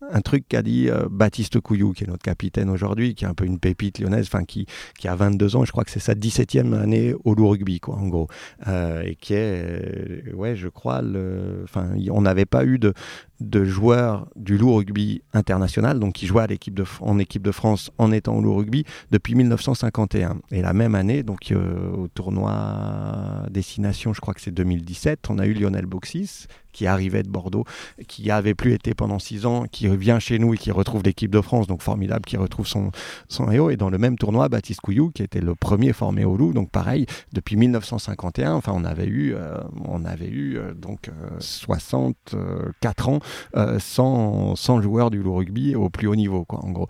un truc qu'a dit euh, Baptiste Couillou, qui est notre capitaine aujourd'hui, qui est un peu une pépite lyonnaise, enfin qui, qui a 22 ans, je crois que c'est sa 17e année au loup rugby, quoi, en gros, euh, et qui est, euh, ouais, je crois, le, enfin, on n'avait pas eu de, de joueurs du loup rugby international, donc qui jouait à de, en équipe de France en étant au loup rugby depuis 1951. Et la même année, donc au tournoi Destination, je crois que c'est 2017, on a eu Lionel Boxis, qui arrivait de Bordeaux, qui avait plus été pendant six ans, qui revient chez nous et qui retrouve l'équipe de France, donc formidable, qui retrouve son, son héros. Et dans le même tournoi, Baptiste Couillou, qui était le premier formé au loup, donc pareil, depuis 1951, enfin on avait eu, euh, on avait eu euh, donc 64 euh, ans sans, sans joueurs du rugby au plus haut niveau, quoi, en gros.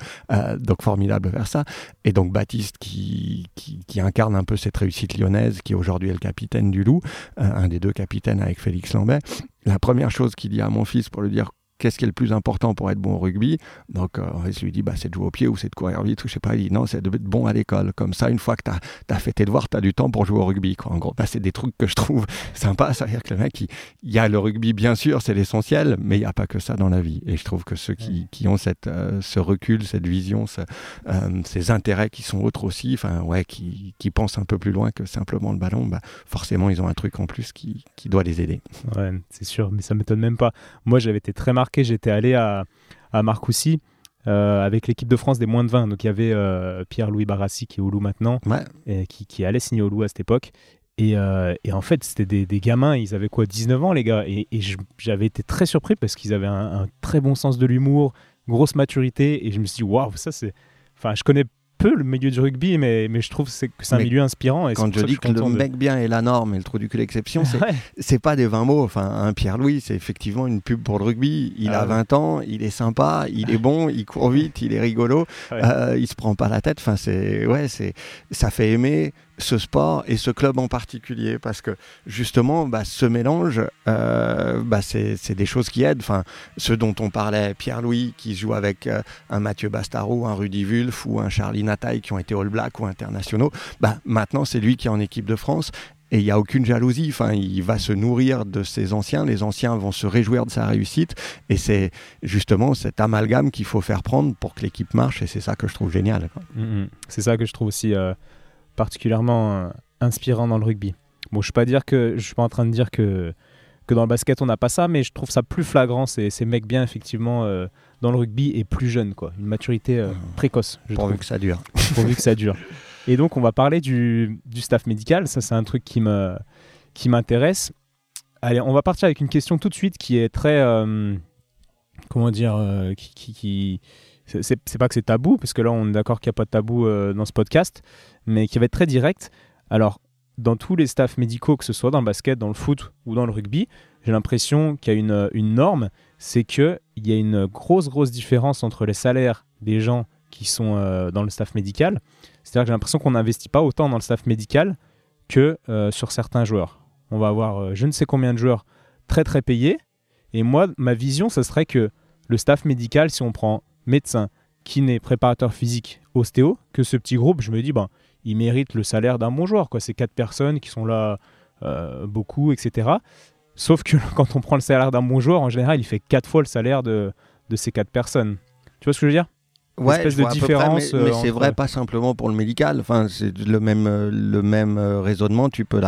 donc formidable faire ça. Et donc Baptiste qui, qui, incarne un peu cette réussite lyonnaise, qui aujourd'hui est le capitaine du loup, un des deux capitaines avec Félix Lambert la première chose qu'il dit à mon fils pour lui dire qu'est-ce qui est le plus important pour être bon au rugby? Donc, euh, je lui dis, bah, c'est de jouer au pied ou c'est de courir vite, ou je sais pas. Il dit, non, c'est d'être bon à l'école. Comme ça, une fois que tu as, fait tes devoirs, tu as du temps pour jouer au rugby. Quoi. En gros, bah, c'est des trucs que je trouve sympas. C'est-à-dire que le mec, il, y a le rugby, bien sûr, c'est l'essentiel, mais il n'y a pas que ça dans la vie. Et je trouve que ceux qui, qui ont cette, euh, ce recul, cette vision, euh, ces intérêts qui sont autres aussi, enfin, ouais, qui, qui, pensent un peu plus loin que simplement le ballon, bah, forcément, ils ont un truc en plus qui, qui doit les aider. Ouais, c'est sûr, mais ça m'étonne même pas. Moi, j'avais été très marqué j'étais allé à, à Marcoussis. Euh, avec l'équipe de France des moins de 20. Donc il y avait euh, Pierre-Louis Barassi qui est au Loup maintenant, et qui, qui, allait signer au Loup à cette époque. Et, euh, et en fait, c'était des, des, gamins, ils avaient quoi 19 ans les gars Et, j'avais été très surpris parce qu'ils avaient un, très bon sens de l'humour, grosse maturité. Et je me suis dit, waouh, ça c'est. Enfin, je connais peu le milieu du rugby, mais, mais je trouve que c'est un milieu inspirant. Et quand je dis que, le mec bien est la norme et le trou du cul l'exception, c'est pas des 20 mots. Enfin, un Pierre-Louis, c'est effectivement une pub pour le rugby. Il ah a 20 ans, il est sympa, il est bon, il court vite, il est rigolo, euh, il se prend pas la tête. Enfin, c'est ouais, c'est ça fait aimer ce sport et ce club en particulier parce que justement bah, ce mélange euh, bah, c'est des choses qui aident enfin ce dont on parlait Pierre-Louis qui joue avec euh, un Mathieu Bastaro un Rudy Wulff ou un Charlie Nataille qui ont été All Black ou internationaux bah, maintenant c'est lui qui est en équipe de France et il n'y a aucune jalousie. Enfin, il va se nourrir de ses anciens. Les anciens vont se réjouir de sa réussite. Et c'est justement cet amalgame qu'il faut faire prendre pour que l'équipe marche. Et c'est ça que je trouve génial. Mm, mm. C'est ça que je trouve aussi euh, particulièrement euh, inspirant dans le rugby. Bon, je ne suis pas dire que je suis pas en train de dire que que dans le basket on n'a pas ça, mais je trouve ça plus flagrant. C'est ces mecs bien effectivement euh, dans le rugby et plus jeunes quoi, une maturité euh, mmh. précoce. Je Pourvu que ça dure. Pourvu que ça dure. Et donc on va parler du, du staff médical. Ça c'est un truc qui me qui m'intéresse. Allez, on va partir avec une question tout de suite qui est très comment dire qui, qui, qui c'est pas que c'est tabou, parce que là on est d'accord qu'il n'y a pas de tabou euh, dans ce podcast, mais qui va être très direct. Alors, dans tous les staffs médicaux, que ce soit dans le basket, dans le foot ou dans le rugby, j'ai l'impression qu'il y a une, norme, c'est qu'il y a une grosse, grosse différence entre les salaires des gens qui sont euh, dans le staff médical. C'est-à-dire que j'ai l'impression qu'on n'investit pas autant dans le staff médical que euh, sur certains joueurs. On va avoir je ne sais combien de joueurs très très payés. Et moi, ma vision, ce serait que le staff médical, si on prend médecin, kiné, préparateur physique, ostéo, que ce petit groupe, je me dis, ben, il mérite le salaire d'un bon joueur. Quoi. C'est quatre personnes qui sont là euh, beaucoup, etc. Sauf que quand on prend le salaire d'un bon joueur, en général, il fait quatre fois le salaire de, de ces quatre personnes. Tu vois ce que je veux dire? Ouais, de différence. mais, euh, c'est vrai pas simplement pour le médical. Enfin, c'est le même, euh, le même euh, raisonnement. Tu peux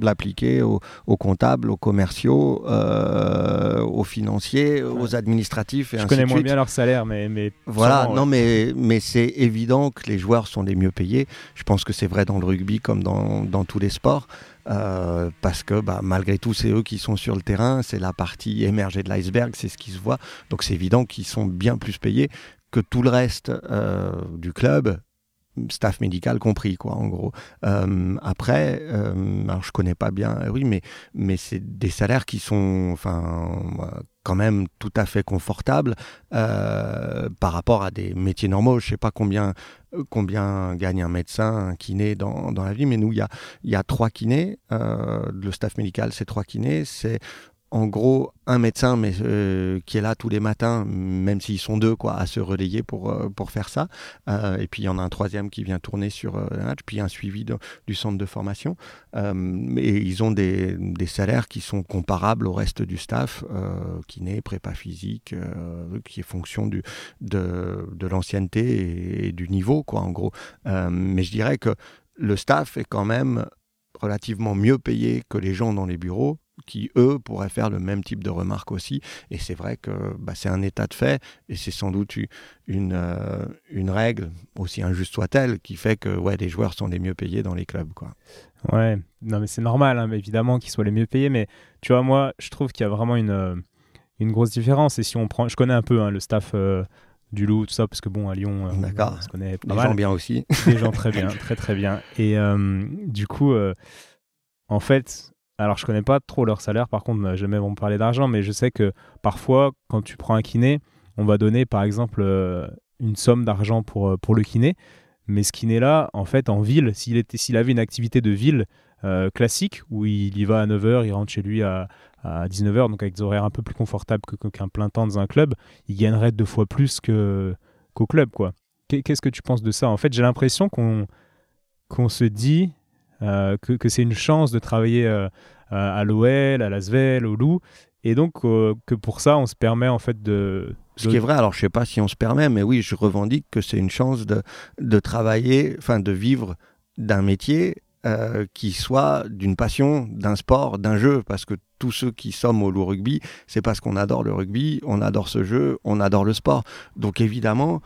l'appliquer aux, comptables, aux commerciaux, aux financiers, aux administratifs. Et Je connais moins bien leur salaire, mais, mais voilà. non, mais mais c'est évident que les joueurs sont les mieux payés. Je pense que c'est vrai dans le rugby comme dans, dans tous les sports. parce que bah, malgré tout, c'est eux qui sont sur le terrain, c'est la partie émergée de l'iceberg, c'est ce qui se voit. Donc c'est évident qu'ils sont bien plus payés que tout le reste euh, du club, staff médical compris, quoi, en gros. Euh, après, euh, alors je connais pas bien, oui, mais, c'est des salaires qui sont, enfin, quand même tout à fait confortables par rapport à des métiers normaux. Je sais pas combien, gagne un médecin, un kiné dans, dans la vie, mais nous, il y a, y a trois kinés. le staff médical, c'est trois kinés. C'est en gros un médecin mais euh, qui est là tous les matins même s'ils sont deux quoi à se relayer pour euh, pour faire ça. Euh, et puis il y en a un troisième qui vient tourner sur un match puis un suivi du centre de formation. Et ils ont des, des, salaires qui sont comparables au reste du staff kiné prépa physique qui est fonction du de, de l'ancienneté et, du niveau quoi en gros. Mais je dirais que le staff est quand même relativement mieux payé que les gens dans les bureaux qui, eux, pourraient faire le même type de remarques aussi. Et c'est vrai que bah, c'est un état de fait, et c'est sans doute une, euh, une règle, aussi injuste soit-elle, qui fait que ouais, les joueurs sont les mieux payés dans les clubs. Quoi. Ouais, non mais c'est normal, hein, évidemment qu'ils soient les mieux payés, mais tu vois, moi, je trouve qu'il y a vraiment une, euh, une grosse différence. Et si on prend, je connais un peu hein, le staff... Euh, du loup, tout ça, parce que bon, à Lyon, on se connaît pas des gens bien aussi. Des gens très bien, très très bien. Et du coup, en fait, alors, je connais pas trop leur salaire, par contre, jamais vont me parler d'argent, mais je sais que parfois, quand tu prends un kiné, on va donner par exemple euh, une somme d'argent pour, euh, pour le kiné. Mais ce kiné-là, en fait, en ville, s'il avait une activité de ville euh, classique, où il y va à 9h, il rentre chez lui à, 19h, donc avec des horaires un peu plus confortables qu'un plein temps dans un club, il gagnerait deux fois plus qu'au club. quoi. Qu'est-ce que tu penses de ça? En fait, j'ai l'impression qu'on, qu'on se dit euh, que, c'est une chance de travailler euh, à l'OL, à l'Asvel, au Loup, et donc euh, que pour ça, on se permet en fait de... Ce qui est vrai, alors je sais pas si on se permet, mais oui, je revendique que c'est une chance de, de travailler, enfin de vivre d'un métier qui soit d'une passion, d'un sport, d'un jeu, parce que tous ceux qui sommes au loup rugby, c'est parce qu'on adore le rugby, on adore ce jeu, on adore le sport. Donc évidemment,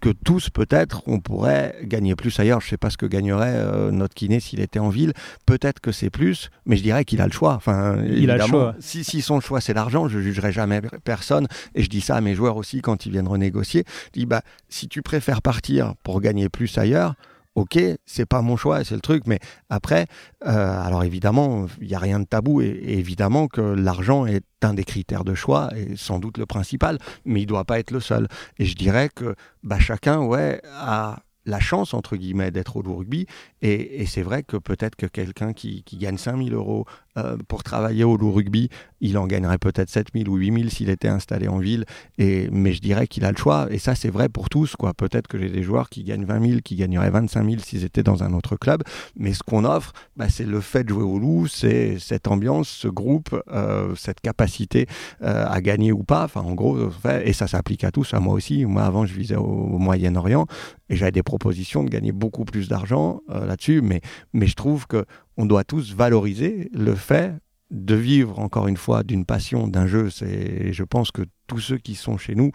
que tous, peut-être, on pourrait gagner plus ailleurs. Je ne sais pas ce que gagnerait euh, notre kiné s'il était en ville. Peut-être que c'est plus, mais je dirais qu'il a le choix. Enfin, il a le choix. Si, si son choix c'est l'argent, je jugerai jamais personne. Et je dis ça à mes joueurs aussi quand ils viennent renégocier. Je dis, bah, si tu préfères partir pour gagner plus ailleurs, ok, c'est pas mon choix, c'est le truc, mais après, euh, alors évidemment, il n'y a rien de tabou, et, évidemment que l'argent est un des critères de choix, et sans doute le principal, mais il ne doit pas être le seul. Et je dirais que bah, chacun, ouais, a la chance, entre guillemets, d'être au rugby. Et, c'est vrai que peut-être que quelqu'un qui, qui, gagne 5000 euros euh, pour travailler au loup rugby, il en gagnerait peut-être 7000 ou 8000 s'il était installé en ville. Et, mais je dirais qu'il a le choix. Et ça, c'est vrai pour tous. quoi. Peut-être que j'ai des joueurs qui gagnent 20 000, qui gagneraient 25 000 s'ils étaient dans un autre club. Mais ce qu'on offre, bah, c'est le fait de jouer au loup, c'est cette ambiance, ce groupe, euh, cette capacité euh, à gagner ou pas. Enfin, en gros, et ça s'applique à tous, à moi aussi. Moi, avant, je visais au, Moyen-Orient et j'avais des de gagner beaucoup plus d'argent là-dessus. Mais, mais je trouve que on doit tous valoriser le fait de vivre encore une fois d'une passion, d'un jeu. C'est, je pense que tous ceux qui sont chez nous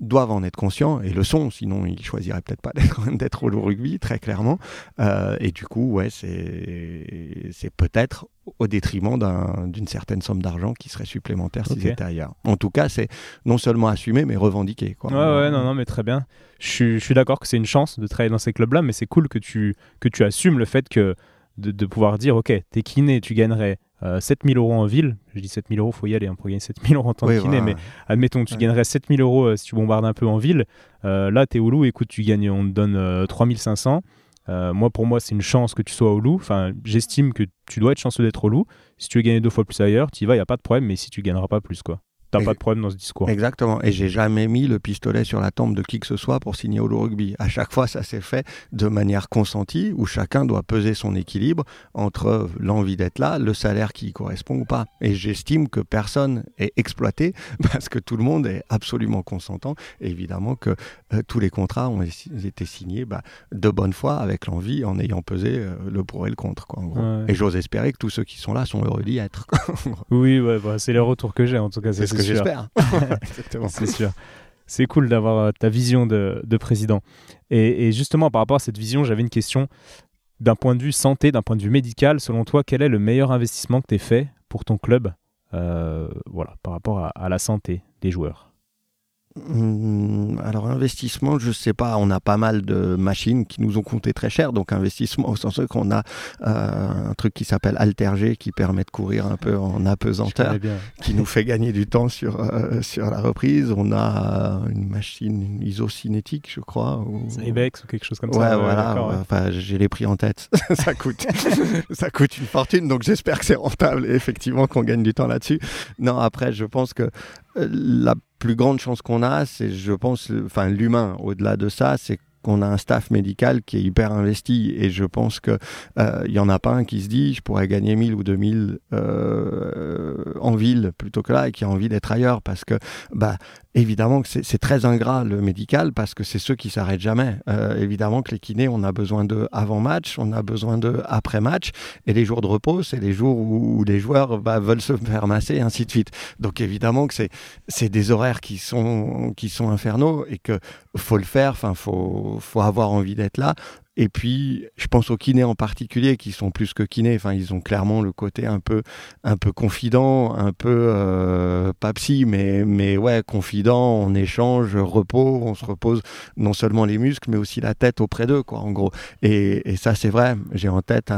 doivent en être conscients et le sont, sinon ils choisiraient peut-être pas d'être au rugby, très clairement. Euh, et du coup, ouais, c'est, c'est peut-être au détriment d'une certaine somme d'argent qui serait supplémentaire s'ils étaient ailleurs. En tout cas, c'est non seulement assumé, mais revendiqué. Quoi. Ouais, ouais, non, non, mais très bien. Je, je suis d'accord que c'est une chance de travailler dans ces clubs-là, mais c'est cool que tu, que tu assumes le fait que de, pouvoir dire, ok, t'es kiné, tu gagnerais euh, 7000 euros en ville. Je dis 7000 euros, faut y aller hein, pour gagner 7000 euros en tant que kiné, mais admettons, tu gagnerais 7000 euros euh, si tu bombardes un peu en ville. Euh, là, t'es au loup, écoute, tu gagnes, on te donne 3500. Euh, moi, pour moi, c'est une chance que tu sois au loup. Enfin, j'estime que tu dois être chanceux d'être au loup. Si tu veux gagner deux fois plus ailleurs, tu y vas, il n'y a pas de problème, mais si tu gagneras pas plus, quoi. T'as pas de problème dans ce discours. Exactement. Et j'ai jamais mis le pistolet sur la tempe de qui que ce soit pour signer au rugby. À chaque fois, ça s'est fait de manière consentie, où chacun doit peser son équilibre entre l'envie d'être là, le salaire qui y correspond ou pas. Et j'estime que personne est exploité parce que tout le monde est absolument consentant. Et évidemment que euh, tous les contrats ont été signés bah, de bonne foi, avec l'envie, en ayant pesé euh, le pour et le contre. Quoi, Et j'ose espérer que tous ceux qui sont là sont heureux d'y être. oui, ouais, bah, c'est le retour que j'ai en tout cas que j'espère. c'est sûr. C'est cool d'avoir euh, ta vision de, président. Et, justement, par rapport à cette vision, j'avais une question. D'un point de vue santé, d'un point de vue médical, selon toi, quel est le meilleur investissement que tu aies fait pour ton club euh, voilà, par rapport à la santé des joueurs? Alors investissement, je sais pas, on a pas mal de machines qui nous ont coûté très cher, donc investissement au sens qu'on a euh, un truc qui s'appelle Alterg qui permet de courir un peu en apesanteur, qui nous fait gagner du temps sur, euh, sur la reprise. On a une machine isocinétique, je crois. Ou... Ibex ou quelque chose comme ça. Ouais, voilà, enfin, j'ai les prix en tête. ça, coûte, ça coûte une fortune, donc j'espère que c'est rentable et effectivement qu'on gagne du temps là-dessus. Non, après, je pense que euh, la plus grande chance qu'on a, c'est, je pense, enfin, l'humain. Au-delà de ça, c'est qu'on a un staff médical qui est hyper investi et je pense que il euh, en a pas un qui se dit je pourrais gagner 1000 ou 2000 euh, en ville plutôt que là et qui a envie d'être ailleurs parce que bah évidemment que c'est très ingrat le médical parce que c'est ceux qui s'arrêtent jamais. Euh, évidemment que les kinés, on a besoin d'eux avant match, on a besoin d'eux après match, et les jours de repos, c'est les jours où, les joueurs bah, veulent se faire masser, et ainsi de suite. Donc évidemment que c'est des horaires qui sont, qui sont infernaux et que faut le faire, enfin faut, faut avoir envie d'être là. Et puis, je pense aux kinés en particulier, qui sont plus que kinés. Enfin, ils ont clairement le côté un peu, un peu confident, un peu euh, pas psy, mais, mais ouais, confident. On échange, repos, on se repose non seulement les muscles, mais aussi la tête auprès d'eux, quoi, en gros. Et, ça, c'est vrai. J'ai en tête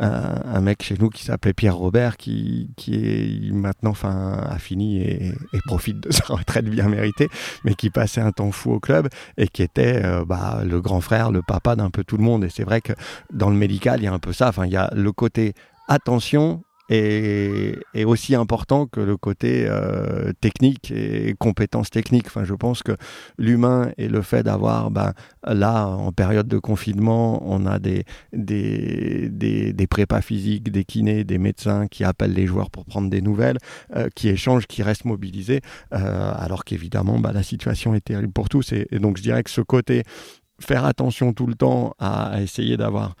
un, mec chez nous qui s'appelait Pierre Robert, qui, qui est maintenant, enfin, a fini et, et, profite de sa retraite bien méritée, mais qui passait un temps fou au club et qui était euh, bah, le grand frère, le papa d'un peu tout le monde. Et c'est vrai que dans le médical, il y a un peu ça. Enfin, il y a le côté attention est, aussi important que le côté euh, technique et compétences techniques. Enfin, je pense que l'humain et le fait d'avoir, ben, là, en période de confinement, on a des, des, des, prépas physiques, des kinés, des médecins qui appellent les joueurs pour prendre des nouvelles, euh, qui échangent, qui restent mobilisés, euh, alors qu'évidemment, ben, la situation est terrible pour tous. et, donc, je dirais que ce côté faire attention tout le temps à, essayer d'avoir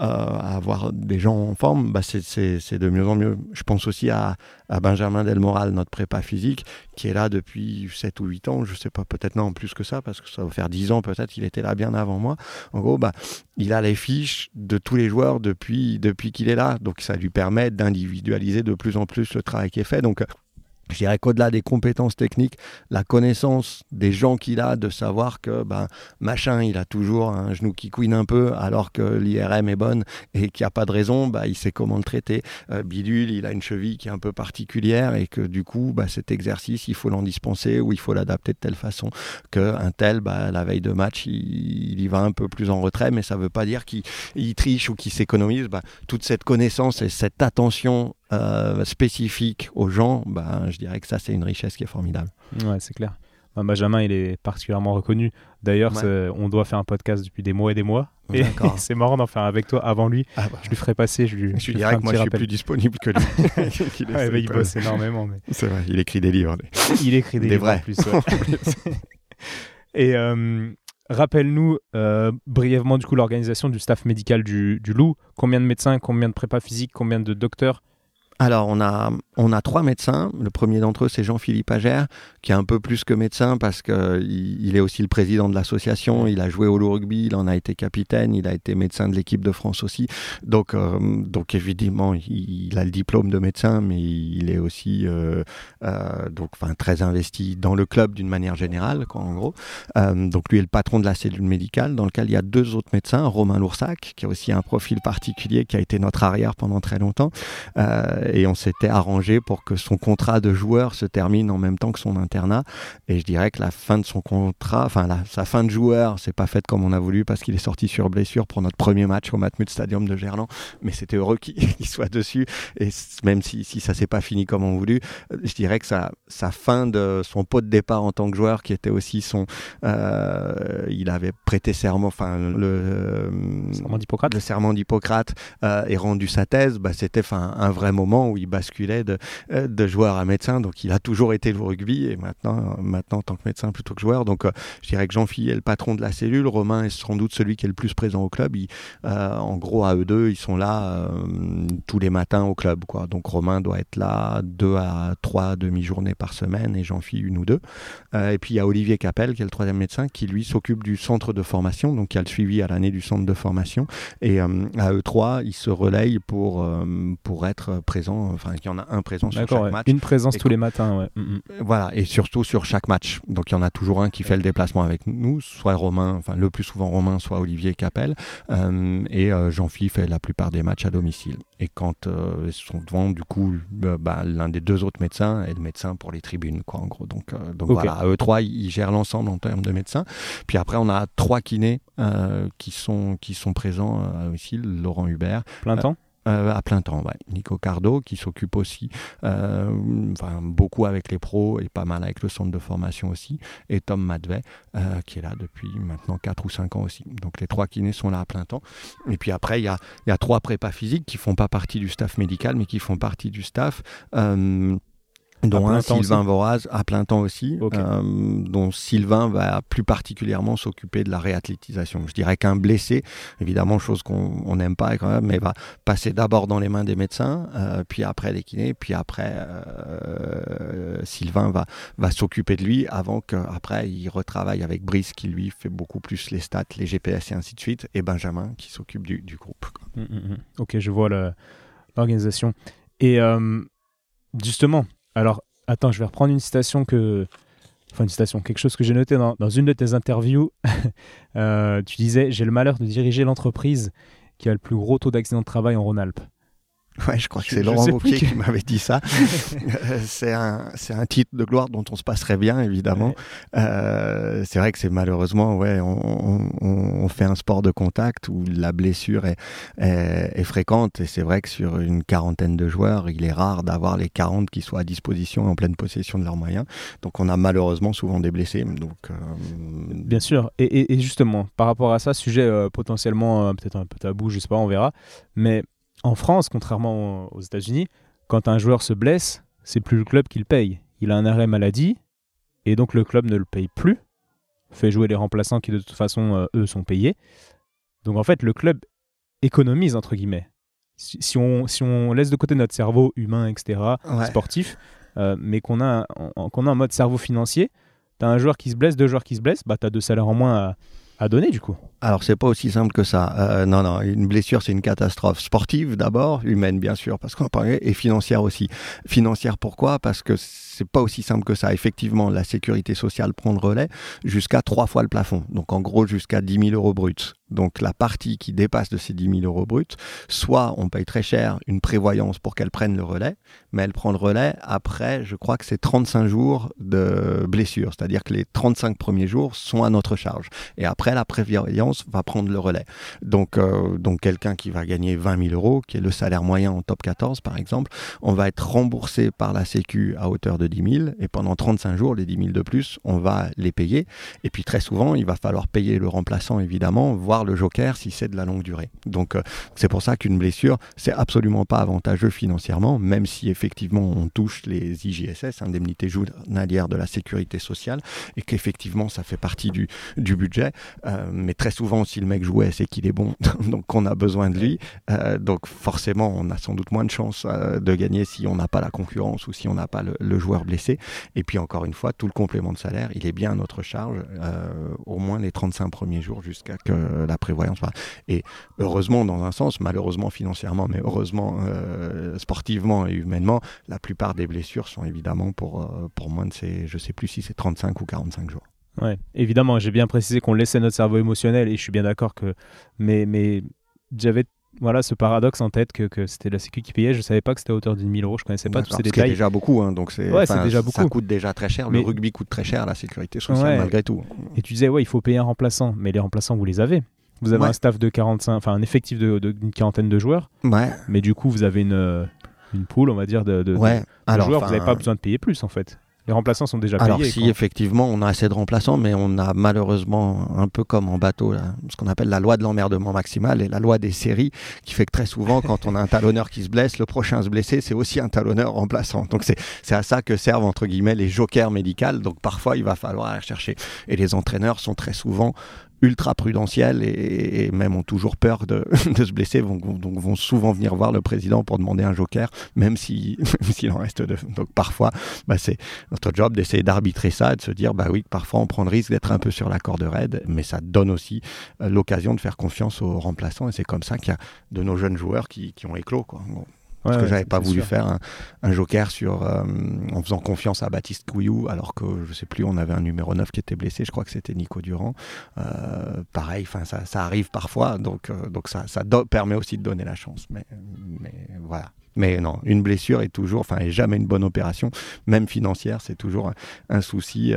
à avoir des gens en forme, bah, c'est de mieux en mieux. Je pense aussi à, à Benjamin Delmoral, notre prépa physique, qui est là depuis 7 ou 8 ans, je sais pas, peut-être non plus que ça, parce que ça va faire 10 ans peut-être, il était là bien avant moi. En gros, bah, il a les fiches de tous les joueurs depuis, depuis qu'il est là, donc ça lui permet d'individualiser de plus en plus le travail qui est fait. Donc je dirais qu'au-delà des compétences techniques, la connaissance des gens qu'il a, de savoir que ben, machin, il a toujours un genou qui couine un peu alors que l'IRM est bonne et qu'il n'y a pas de raison, bah, il sait comment le traiter. Euh, bidule, il a une cheville qui est un peu particulière et que du coup, bah, cet exercice, il faut l'en dispenser ou il faut l'adapter de telle façon qu'un tel, bah, la veille de match, il, y va un peu plus en retrait, mais ça ne veut pas dire qu'il triche ou qu'il s'économise. Bah, toute cette connaissance et cette attention euh, spécifique aux gens, ben, je dirais que ça, c'est une richesse qui est formidable. Ouais, c'est clair. Ben, Benjamin, il est particulièrement reconnu. D'ailleurs, on doit faire un podcast depuis des mois et des mois. Et c'est marrant d'en faire avec toi avant lui. Ah bah. Je lui ferai passer. Je, lui, je, dirais que moi, je suis plus disponible que lui. il, bosse énormément. Mais... C'est vrai, il écrit des livres. Il écrit des, livres vrais. en plus. et euh, rappelle-nous euh, brièvement du coup l'organisation du staff médical du, du Loup. Combien de médecins, combien de prépa physique, combien de docteurs alors, on a, on a trois médecins. Le premier d'entre eux, c'est Jean-Philippe Agère, qui est un peu plus que médecin parce qu'il il est aussi le président de l'association. Il a joué au rugby, il en a été capitaine, il a été médecin de l'équipe de France aussi. Donc, euh, donc évidemment, il, a le diplôme de médecin, mais il est aussi euh, euh, très investi dans le club d'une manière générale, quoi, en gros. donc, lui est le patron de la cellule médicale, dans lequel il y a deux autres médecins, Romain Loursac, qui a aussi un profil particulier, qui a été notre arrière pendant très longtemps et on s'était arrangé pour que son contrat de joueur se termine en même temps que son internat. Et je dirais que la fin de son contrat, enfin sa fin de joueur, c'est pas faite comme on a voulu parce qu'il est sorti sur blessure pour notre premier match au Matmut Stadium de Gerland. Mais c'était heureux qu'il soit dessus. Et même si, si ça s'est pas fini comme on voulu, je dirais que sa, sa fin de son pot de départ en tant que joueur, qui était aussi son, euh, il avait prêté serment, enfin le, serment d'Hippocrate, le serment d'Hippocrate euh, et rendu sa thèse, bah, c'était un vrai moment où il basculait de, euh, de joueur à médecin. Donc il a toujours été le rugby et maintenant, maintenant en tant que médecin plutôt que joueur. Donc euh, je dirais que Jean-Philippe est le patron de la cellule. Romain est sans doute celui qui est le plus présent au club. Euh, en gros, à eux deux, ils sont là tous les matins au club. Quoi. Donc Romain doit être là deux à trois demi-journées par semaine et Jean-Philippe une ou deux. et puis il y a Olivier Capel qui est le troisième médecin qui lui s'occupe du centre de formation. Donc il y a le suivi à l'année du centre de formation. Et à eux trois, ils se relayent pour, pour être présents enfin qu'il y en a un présent sur chaque match. Une présence tous les matins, ouais. Mm, mm. Voilà, et surtout sur chaque match. Donc il y en a toujours un qui fait le déplacement avec nous, soit Romain, enfin le plus souvent Romain, soit Olivier Capel, euh, et euh, Jean-Philippe fait la plupart des matchs à domicile. Et quand euh, ils sont devant, du coup, bah, l'un des deux autres médecins est le médecin pour les tribunes, quoi, en gros. Donc, donc voilà, eux trois, ils gèrent l'ensemble en termes de médecins. Puis après, on a trois kinés qui, sont, qui sont présents à domicile, Laurent Hubert. Plein temps? Euh, à plein temps. Nico Cardo qui s'occupe aussi euh, beaucoup avec les pros et pas mal avec le centre de formation aussi. Et Tom Madvey euh, qui est là depuis maintenant 4 ou 5 ans aussi. Donc les trois kinés sont là à plein temps. Et puis après, il y a, y a, trois prépas physiques qui font pas partie du staff médical mais qui font partie du staff dont un Sylvain Voraz à plein temps aussi, euh, dont Sylvain va plus particulièrement s'occuper de la réathlétisation. Je dirais qu'un blessé, évidemment, chose qu'on n'aime pas quand même, mais va passer d'abord dans les mains des médecins, euh, puis après des kinés, puis après euh, Sylvain va, va s'occuper de lui avant qu'après il retravaille avec Brice qui lui fait beaucoup plus les stats, les GPS et ainsi de suite, et Benjamin qui s'occupe du, du, groupe. Hum, hum, hum. Ok, je vois l'organisation. Et justement, alors, attends, je vais reprendre une citation que. Enfin, une citation, quelque chose que j'ai noté dans, une de tes interviews. Euh, tu disais J'ai le malheur de diriger l'entreprise qui a le plus gros taux d'accident de travail en Rhône-Alpes. Ouais, je crois que c'est Laurent Wauquiez qui m'avait dit ça. c'est un, un, titre de gloire dont on se passerait bien, évidemment. Euh, c'est vrai que c'est malheureusement, ouais, on, on, fait un sport de contact où la blessure est, est, fréquente. Et c'est vrai que sur une quarantaine de joueurs, il est rare d'avoir les 40 qui soient à disposition en pleine possession de leurs moyens. Donc on a malheureusement souvent des blessés. Donc, euh, Bien sûr. Et, et, justement, par rapport à ça, sujet euh, potentiellement peut-être un peu tabou, je sais pas, on verra. Mais en France, contrairement aux États-Unis, quand un joueur se blesse, c'est plus le club qui le paye. Il a un arrêt maladie et donc le club ne le paye plus, fait jouer les remplaçants qui de toute façon euh, eux sont payés. Donc en fait le club économise, entre guillemets. Si, on, si on laisse de côté notre cerveau humain, etc., sportif, euh, mais qu'on a, qu'on a un mode cerveau financier, tu as un joueur qui se blesse, deux joueurs qui se blessent, bah, tu as deux salaires en moins à, à donner du coup Alors c'est pas aussi simple que ça. Euh, non, non, une blessure c'est une catastrophe sportive d'abord, humaine bien sûr parce qu'on parlait, et financière aussi. Financière pourquoi? Parce que c'est pas aussi simple que ça. Effectivement, la sécurité sociale prend le relais jusqu'à trois fois le plafond. Donc en gros jusqu'à 10 000 euros bruts. Donc la partie qui dépasse de ces 10 000 euros bruts, soit on paye très cher une prévoyance pour qu'elle prenne le relais, mais elle prend le relais après, je crois que c'est 35 jours de blessure, c'est-à-dire que les 35 premiers jours sont à notre charge. Et après, la prévoyance va prendre le relais. Donc, euh, donc quelqu'un qui va gagner 20 000 euros, qui est le salaire moyen en top 14 par exemple, on va être remboursé par la Sécu à hauteur de 10 000, et pendant 35 jours, les 10 000 de plus, on va les payer. Et puis très souvent, il va falloir payer le remplaçant évidemment, voire le joker si c'est de la longue durée. Donc euh, c'est pour ça qu'une blessure, c'est absolument pas avantageux financièrement, même si effectivement on touche les IJSS, indemnités journalières de la sécurité sociale, et qu'effectivement ça fait partie du, du budget. Euh, mais très souvent, si le mec jouait, c'est qu'il est bon, donc on a besoin de lui. Euh, donc forcément, on a sans doute moins de chances de gagner si on n'a pas la concurrence ou si on n'a pas le, joueur blessé. Et puis encore une fois, tout le complément de salaire, il est bien à notre charge, au moins les 35 premiers jours jusqu'à que la prévoyance. Et heureusement, dans un sens, malheureusement financièrement, mais heureusement euh, sportivement et humainement, la plupart des blessures sont évidemment pour, euh, pour moins de ces, je sais plus si c'est 35 ou 45 jours. Ouais, évidemment, j'ai bien précisé qu'on laissait notre cerveau émotionnel et je suis bien d'accord que. Mais, mais j'avais voilà ce paradoxe en tête que, que c'était la Sécu qui payait. Je savais pas que c'était à hauteur d'une 1000 euros. Je connaissais pas tous ces détails. C'est déjà beaucoup, hein, donc c'est ouais, déjà beaucoup. Ça coûte déjà très cher. Le rugby coûte très cher, la sécurité sociale malgré tout. Et tu disais ouais, il faut payer un remplaçant, mais les remplaçants vous les avez. Vous avez un staff de 45, enfin un effectif d'une de, quarantaine de joueurs. Ouais. Mais du coup, vous avez une, euh, une poule, on va dire, de, de, joueurs. Vous n'avez pas besoin de payer plus, en fait. Les remplaçants sont déjà payés. Alors si effectivement on a assez de remplaçants, mais on a malheureusement un peu comme en bateau là, ce qu'on appelle la loi de l'emmerdement maximal et la loi des séries, qui fait que très souvent quand on a un talonneur qui se blesse, le prochain à se blesser c'est aussi un talonneur remplaçant. Donc c'est à ça que servent entre guillemets les jokers médicaux. Donc parfois il va falloir aller chercher. Et les entraîneurs sont très souvent ultra prudentiels et, même ont toujours peur de, se blesser, vont, donc vont souvent venir voir le président pour demander un joker, même s'il en reste deux. Donc parfois, bah, c'est notre job d'essayer d'arbitrer ça et de se dire, bah oui, parfois on prend le risque d'être un peu sur la corde raide, mais ça donne aussi euh, l'occasion de faire confiance aux remplaçants et c'est comme ça qu'il y a de nos jeunes joueurs qui, ont éclos. Parce que j'avais pas voulu faire un, joker sur, euh, en faisant confiance à Baptiste Couillou, alors que je sais plus, on avait un numéro 9 qui était blessé, je crois que c'était Nico Durand. Euh, pareil, ça, ça arrive parfois, donc, euh, donc ça, ça permet aussi de donner la chance. Mais, mais voilà. Mais non, une blessure est toujours, enfin, est jamais une bonne opération, même financière, c'est toujours un, souci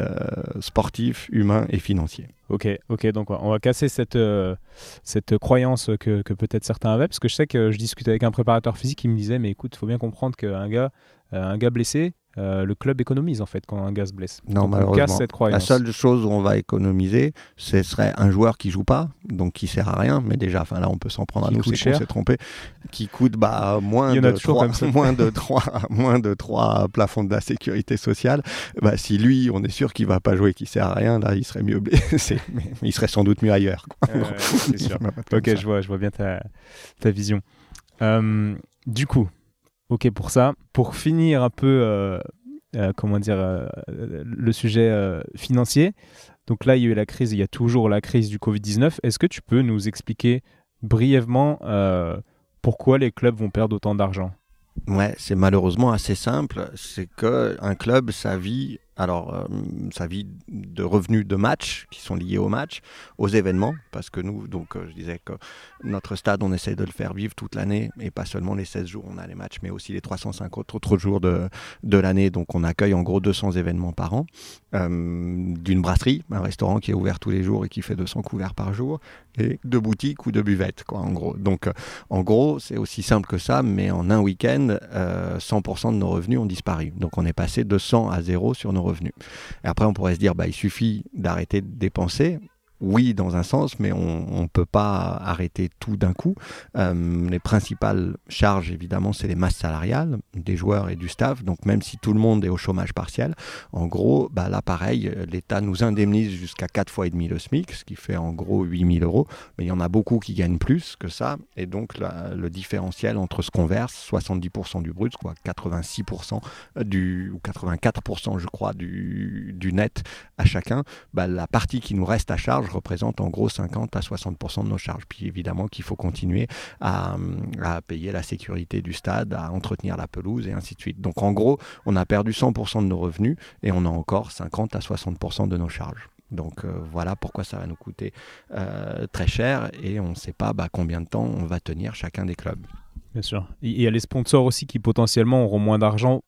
sportif, humain et financier. Ok, ok, donc on va casser cette, euh, cette croyance que, que peut-être certains avaient, parce que je sais que je discutais avec un préparateur physique qui me disait, mais écoute, il faut bien comprendre qu'un gars, euh, un gars blessé, euh, le club économise en fait quand un gars se blesse. Non, malheureusement. La seule chose où on va économiser, ce serait un joueur qui joue pas, donc qui sert à rien, mais déjà, enfin là, on peut s'en prendre à nous, c'est qu'on s'est trompé, qui coûte bah, moins, de 3, moins de 3 moins de 3 plafonds de la sécurité sociale. Bah, si lui, on est sûr qu'il va pas jouer, qu'il sert à rien, là, il serait mieux blessé, mais, il serait sans doute mieux ailleurs. sûr. ok, je vois, je vois bien ta, ta vision. Euh, du coup, Ok pour ça. Pour finir un peu, euh, euh, comment dire, euh, le sujet financier. Donc là, il y a eu la crise, il y a toujours la crise du Covid-19. Est-ce que tu peux nous expliquer brièvement pourquoi les clubs vont perdre autant d'argent? Ouais, c'est malheureusement assez simple. C'est que un club, sa vie alors euh, sa vie de revenus de match qui sont liés au match, aux événements, parce que nous, donc euh, je disais que notre stade, on essaie de le faire vivre toute l'année, et pas seulement les 16 jours, on a les matchs, mais aussi les 350 autres jours de, de l'année, donc on accueille en gros 200 événements par an, euh, d'une brasserie, un restaurant qui est ouvert tous les jours et qui fait 200 couverts par jour, et de boutiques ou de buvettes, quoi, en gros. Donc en gros, c'est aussi simple que ça, mais en un week-end, 100% de nos revenus ont disparu. Donc on est passé de 100 à 0 sur nos revenus. Après, on pourrait se dire, bah, il suffit d'arrêter de dépenser. Oui, dans un sens, mais on ne peut pas arrêter tout d'un coup. Euh, les principales charges, évidemment, c'est les masses salariales des joueurs et du staff. Donc, même si tout le monde est au chômage partiel, en gros, bah, là, pareil, l'État nous indemnise jusqu'à 4 fois et demi le SMIC, ce qui fait en gros 8000 euros. Mais il y en a beaucoup qui gagnent plus que ça. Et donc, le différentiel entre ce qu'on verse, 70% du brut, quoi, 86% du, ou 84%, je crois, du, net à chacun, bah, la partie qui nous reste à charge représente en gros 50 à 60% de nos charges. Puis évidemment qu'il faut continuer à, à, payer la sécurité du stade, à entretenir la pelouse et ainsi de suite. Donc en gros, on a perdu 100% de nos revenus et on a encore 50 à 60% de nos charges. Donc euh, voilà pourquoi ça va nous coûter euh, très cher et on ne sait pas bah, combien de temps on va tenir chacun des clubs. Bien sûr. Il y a les sponsors aussi qui potentiellement auront moins d'argent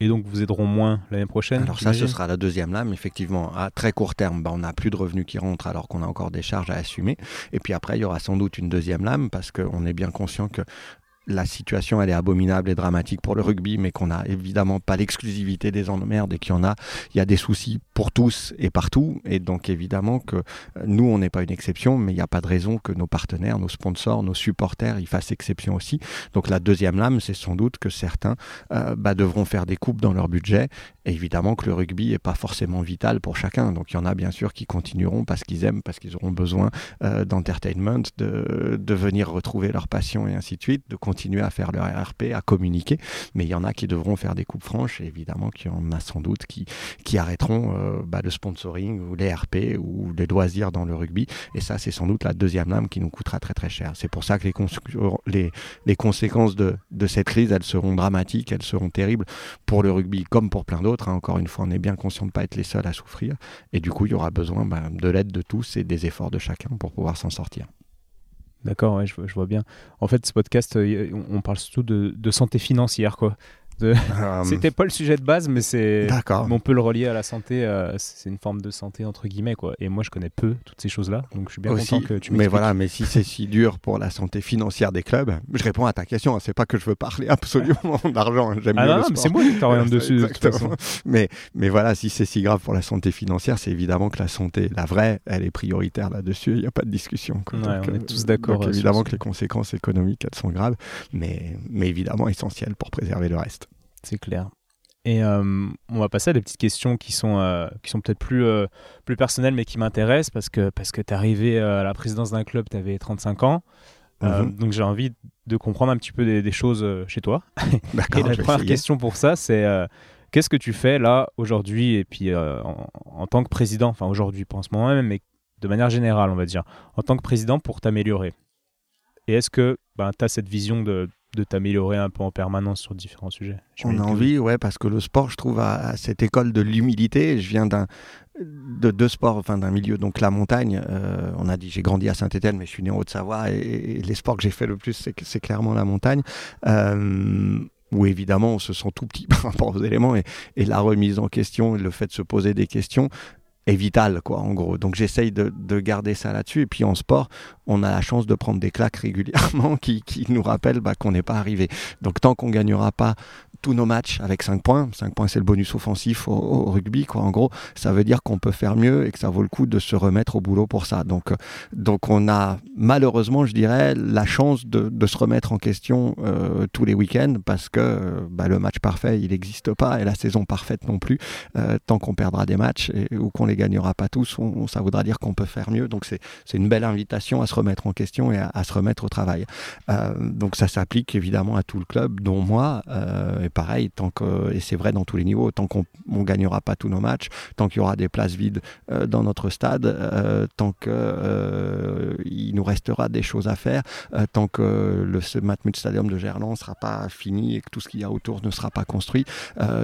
et donc vous aideront moins l'année prochaine Alors ça, ce sera la deuxième lame. Effectivement, à très court terme, bah, on n'a plus de revenus qui rentrent alors qu'on a encore des charges à assumer. Et puis après, il y aura sans doute une deuxième lame parce qu'on est bien conscient que la situation elle est abominable et dramatique pour le rugby, mais qu'on n'a évidemment pas l'exclusivité des emmerdes et qu'il y en a, il y a des soucis pour tous et partout. Et donc évidemment que euh, nous, on n'est pas une exception, mais il n'y a pas de raison que nos partenaires, nos sponsors, nos supporters, ils fassent exception aussi. Donc la deuxième lame, c'est sans doute que certains euh, bah, devront faire des coupes dans leur budget. Et évidemment que le rugby n'est pas forcément vital pour chacun. Donc il y en a bien sûr qui continueront parce qu'ils aiment, parce qu'ils auront besoin euh, d'entertainment, de, venir retrouver leur passion et ainsi de suite, à faire leur RP, à communiquer, mais il y en a qui devront faire des coupes franches, et évidemment qu'il y en a sans doute qui, qui arrêteront euh, bah, le sponsoring ou les RP ou les loisirs dans le rugby, et ça c'est sans doute la deuxième lame qui nous coûtera très très cher. C'est pour ça que les, conséquences de, de, cette crise, elles seront dramatiques, elles seront terribles pour le rugby comme pour plein d'autres. Hein. Encore une fois, on est bien conscient de ne pas être les seuls à souffrir, et du coup il y aura besoin bah, de l'aide de tous et des efforts de chacun pour pouvoir s'en sortir. D'accord, ouais, je, vois bien. En fait, ce podcast, euh, on parle surtout de, de santé financière, quoi. Euh, c'était pas le sujet de base, mais c'est. On peut le relier à la santé. Euh, c'est une forme de santé entre guillemets, quoi. Et moi, je connais peu toutes ces choses-là, donc je suis bien content que tu Mais voilà, mais si c'est si dur pour la santé financière des clubs, je réponds à ta question. Hein. C'est pas que je veux parler absolument d'argent. Hein. J'aime ah non, mais c'est moi qui t'oriente dessus. De. Mais mais voilà, si c'est si grave pour la santé financière, c'est évidemment que la santé, la vraie, elle est prioritaire là-dessus. Il n'y a pas de discussion. on est tous d'accord. Évidemment que les conséquences économiques, elles sont graves, mais mais évidemment essentielles pour préserver le reste c'est clair. Et euh, on va passer à des petites questions qui sont, euh, qui sont peut-être plus, euh, plus personnelles, mais qui m'intéressent parce que, parce que tu es arrivé à la présidence d'un club, tu avais 35 ans. Mhm. donc j'ai envie de comprendre un petit peu des, choses chez toi. et la première question pour ça, c'est qu'est-ce que tu fais là aujourd'hui et puis en, tant que président, enfin aujourd'hui, pas en ce moment même, mais de manière générale, on va dire, en tant que président pour t'améliorer Et est-ce que ben, tu as cette vision de, de t'améliorer un peu en permanence sur différents sujets. On a envie, ouais, parce que le sport, je trouve, à, cette école de l'humilité. Je viens d'un de deux sports, enfin d'un milieu, donc la montagne. Euh, on a dit, j'ai grandi à Saint-Étienne, mais je suis né en Haute-Savoie et, les sports que j'ai fait le plus, c'est clairement la montagne. Euh, où évidemment on se sent tout petit par rapport aux éléments et, et, la remise en question le fait de se poser des questions est vital, quoi, en gros. Donc j'essaye de, de, garder ça là-dessus. Et puis en sport, on a la chance de prendre des claques régulièrement qui, qui nous rappellent bah, qu'on n'est pas arrivé. Donc tant qu'on gagnera pas tous nos matchs avec 5 points. 5 points, c'est le bonus offensif au, rugby, quoi. En gros, ça veut dire qu'on peut faire mieux et que ça vaut le coup de se remettre au boulot pour ça. Donc, euh, donc on a malheureusement, je dirais, la chance de, se remettre en question euh, tous les week-ends parce que euh, bah, le match parfait, il n'existe pas et la saison parfaite non plus. tant qu'on perdra des matchs ou qu'on les gagnera pas tous, ça voudra dire qu'on peut faire mieux. Donc, c'est une belle invitation à se remettre en question et à se remettre au travail. donc, ça s'applique évidemment à tout le club, dont moi et pareil, tant que, et c'est vrai dans tous les niveaux, tant qu'on ne gagnera pas tous nos matchs, tant qu'il y aura des places vides euh, dans notre stade, euh, tant qu'il euh, nous restera des choses à faire, tant que le Matmut Stadium de Gerland ne sera pas fini et que tout ce qu'il y a autour ne sera pas construit,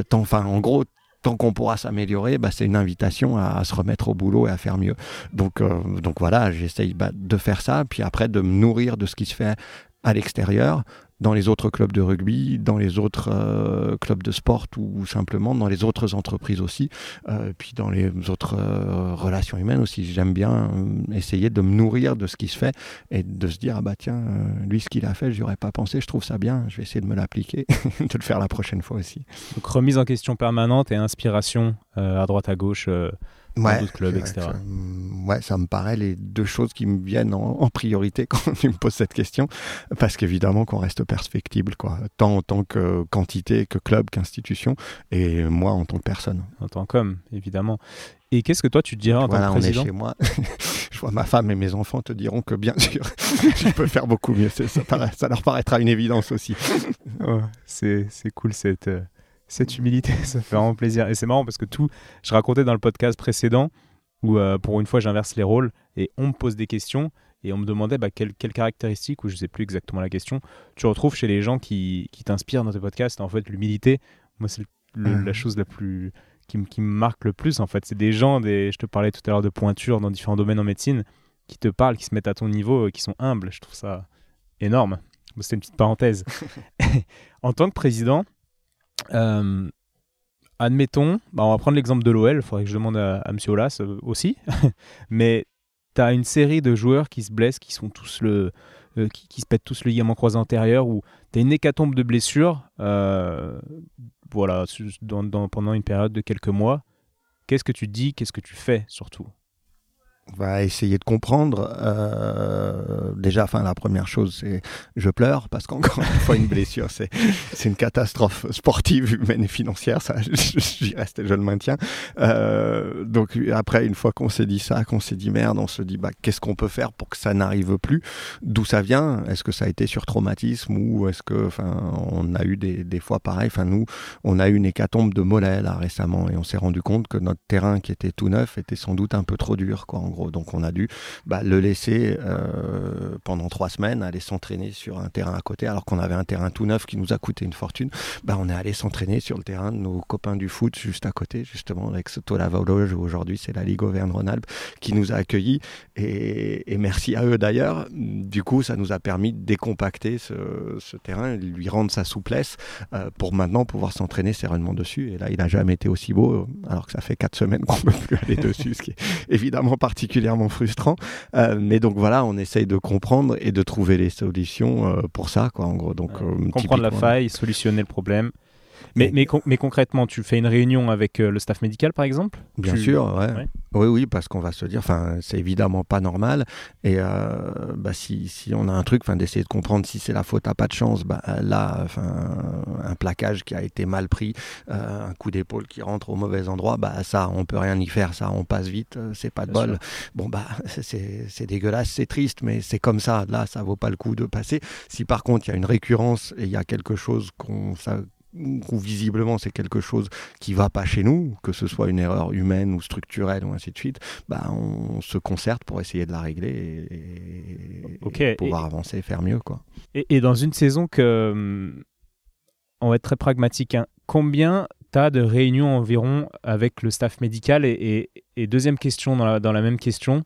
tant, enfin, en gros, tant qu'on pourra s'améliorer, bah, c'est une invitation à, se remettre au boulot et à faire mieux. Donc, donc voilà, j'essaye bah, de faire ça, puis après de me nourrir de ce qui se fait à l'extérieur dans les autres clubs de rugby, dans les autres euh, clubs de sport ou, simplement dans les autres entreprises aussi, euh, puis dans les autres euh, relations humaines aussi. J'aime bien essayer de me nourrir de ce qui se fait et de se dire ah bah tiens lui ce qu'il a fait je aurais pas pensé, je trouve ça bien, je vais essayer de me l'appliquer, de le faire la prochaine fois aussi. Donc remise en question permanente et inspiration à droite à gauche dans d'autres clubs, etc. Ça, ouais, ça me paraît les deux choses qui me viennent en, priorité quand tu me poses cette question, parce qu'évidemment qu'on reste perfectible, quoi, tant en tant que quantité, que club, qu'institution, et moi en tant que personne. En tant qu'homme, évidemment. Et qu'est-ce que toi tu te dirais en tant que président on est chez moi. je vois ma femme et mes enfants te diront que bien sûr, je peux faire beaucoup mieux. Ça, ça, leur paraîtra une évidence aussi. c'est cool cette, euh, cette humilité, ça fait vraiment plaisir. Et c'est marrant parce que tout, je racontais dans le podcast précédent où euh, pour une fois j'inverse les rôles et on me pose des questions et on me demandait bah, quelles quelle caractéristiques, ou je sais plus exactement la question, tu retrouves chez les gens qui, qui t'inspirent dans tes podcasts. En fait, l'humilité, moi, c'est mmh. la chose la plus qui, qui, me marque le plus. En fait, c'est des gens, des, je te parlais tout à l'heure de pointure dans différents domaines en médecine, qui te parlent, qui se mettent à ton niveau, qui sont humbles. Je trouve ça énorme. C'était une petite parenthèse. en tant que président, euh, admettons, bah, on va prendre l'exemple de l'OL, il faudrait que je demande à, M. Olas euh, aussi, mais tu as une série de joueurs qui se blessent, qui sont tous le, euh, qui, se pètent tous le ligament croisé antérieur, ou tu as une hécatombe de blessures voilà, pendant une période de quelques mois. Qu'est-ce que tu dis, qu'est-ce que tu fais surtout? Va essayer de comprendre. Euh, déjà, enfin, la première chose, c'est je pleure parce qu'encore une fois, une blessure, c'est une catastrophe sportive, humaine et financière. Ça, j'y reste, je le maintiens. Euh, donc après, une fois qu'on s'est dit ça, qu'on s'est dit merde, on se dit bah qu'est-ce qu'on peut faire pour que ça n'arrive plus? D'où ça vient? Est-ce que ça a été sur traumatisme ou est-ce que, enfin, on a eu des, des fois pareil? Enfin, nous, on a eu une hécatombe de mollets là récemment et on s'est rendu compte que notre terrain qui était tout neuf était sans doute un peu trop dur, quoi. Gros. Donc on a dû bah, le laisser euh, pendant trois semaines aller s'entraîner sur un terrain à côté, alors qu'on avait un terrain tout neuf qui nous a coûté une fortune. Bah, on est allé s'entraîner sur le terrain de nos copains du foot juste à côté, justement avec ce Tola-Vologe, aujourd'hui c'est la Ligue Auvergne-Rhône-Alpes, qui nous a accueillis. Et, merci à eux d'ailleurs. Du coup, ça nous a permis de décompacter ce, terrain, lui rendre sa souplesse euh, pour maintenant pouvoir s'entraîner sereinement dessus. Et là, il n'a jamais été aussi beau, alors que ça fait quatre semaines qu'on ne peut plus aller dessus, ce qui est évidemment particulier particulièrement frustrant. Euh, mais donc voilà, on essaye de comprendre et de trouver les solutions euh, pour ça, quoi, en gros. Donc, euh, comprendre la faille, solutionner le problème. Mais, mais, mais, concrètement, tu fais une réunion avec le staff médical, par exemple? Bien sûr, ouais. Oui, oui, parce qu'on va se dire, enfin, c'est évidemment pas normal. Et euh, bah, si, si, on a un truc, enfin, d'essayer de comprendre si c'est la faute à pas de chance, bah, là, enfin, un plaquage qui a été mal pris, euh, un coup d'épaule qui rentre au mauvais endroit, bah, ça, on peut rien y faire, ça, on passe vite, euh, c'est pas de bol. Bon, bah, c'est dégueulasse, c'est triste, mais c'est comme ça. Là, ça vaut pas le coup de passer. Si par contre, il y a une récurrence et il y a quelque chose qu'on ou visiblement c'est quelque chose qui va pas chez nous, que ce soit une erreur humaine ou structurelle ou ainsi de suite, bah on se concerte pour essayer de la régler et, pouvoir avancer et faire mieux. Quoi. Et, dans une saison que, on va être très pragmatique, hein, combien tu as de réunions environ avec le staff médical et, deuxième question dans la, dans la même question,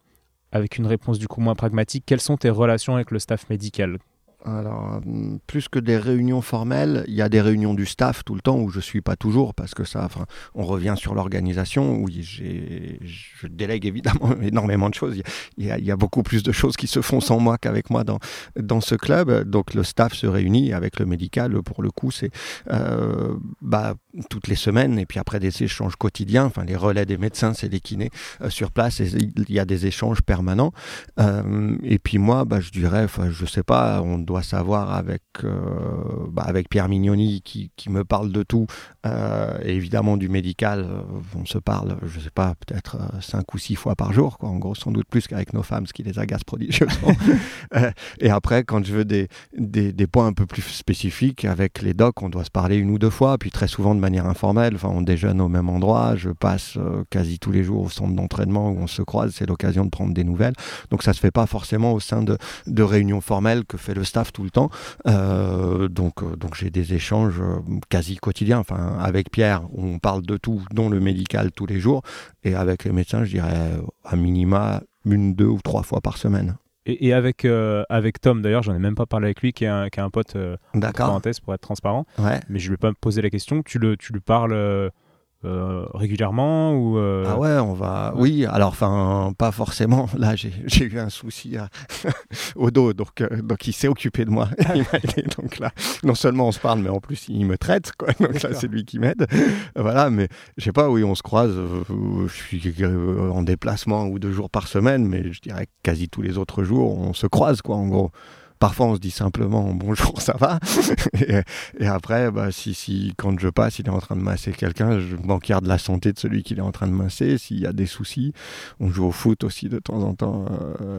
avec une réponse du coup moins pragmatique, quelles sont tes relations avec le staff médical? Alors, plus que des réunions formelles, il y a des réunions du staff tout le temps où je suis pas toujours parce que ça, enfin, on revient sur l'organisation où je délègue évidemment énormément de choses. Il y, a, beaucoup plus de choses qui se font sans moi qu'avec moi dans, dans ce club. Donc, le staff se réunit avec le médical. Pour le coup, c'est euh, bah, toutes les semaines et puis après des échanges quotidiens. Enfin, les relais des médecins, c'est les kinés euh, sur place. Et il y a des échanges permanents. Euh, et puis moi, bah, je dirais, enfin, je sais pas, on doit savoir avec, euh, bah, avec Pierre Mignoni qui, qui, me parle de tout, euh, et évidemment du médical, euh, on se parle, je sais pas, peut-être cinq ou six fois par jour, quoi. en gros sans doute plus qu'avec nos femmes, ce qui les agace prodigieusement. et après, quand je veux des, des, des, points un peu plus spécifiques, avec les docs, on doit se parler une ou deux fois, puis très souvent de manière informelle, enfin, on déjeune au même endroit, je passe quasi tous les jours au centre d'entraînement où on se croise, c'est l'occasion de prendre des nouvelles. Donc ça se fait pas forcément au sein de, de réunions formelles que fait le staff tout le temps. Euh, donc euh, donc j'ai des échanges euh, quasi quotidiens. Enfin, avec Pierre, on parle de tout, dont le médical tous les jours. Et avec les médecins, je dirais à minima une, deux ou trois fois par semaine. Et, avec, avec Tom, d'ailleurs, j'en ai même pas parlé avec lui, qui est un, qui est un pote, parenthèse, pour être transparent. Ouais. Mais je lui ai pas posé la question. Tu, le, tu lui parles régulièrement ou Ah ouais, on va. Oui, alors enfin pas forcément. Là, j'ai eu un souci au dos, donc donc il s'est occupé de moi. donc là, non seulement on se parle, mais en plus il me traite. Quoi. Donc là, c'est lui qui m'aide. voilà, mais je sais pas. Oui, on se croise. je suis en déplacement ou deux jours par semaine, mais je dirais que quasi tous les autres jours, on se croise, quoi, en gros. Parfois, on se dit simplement bonjour, ça va. et, après, bah, si, si, quand je passe, il est en train de masser quelqu'un, je m'enquiert de la santé de celui qui est en train de masser. S'il y a des soucis, on joue au foot aussi de temps en temps euh,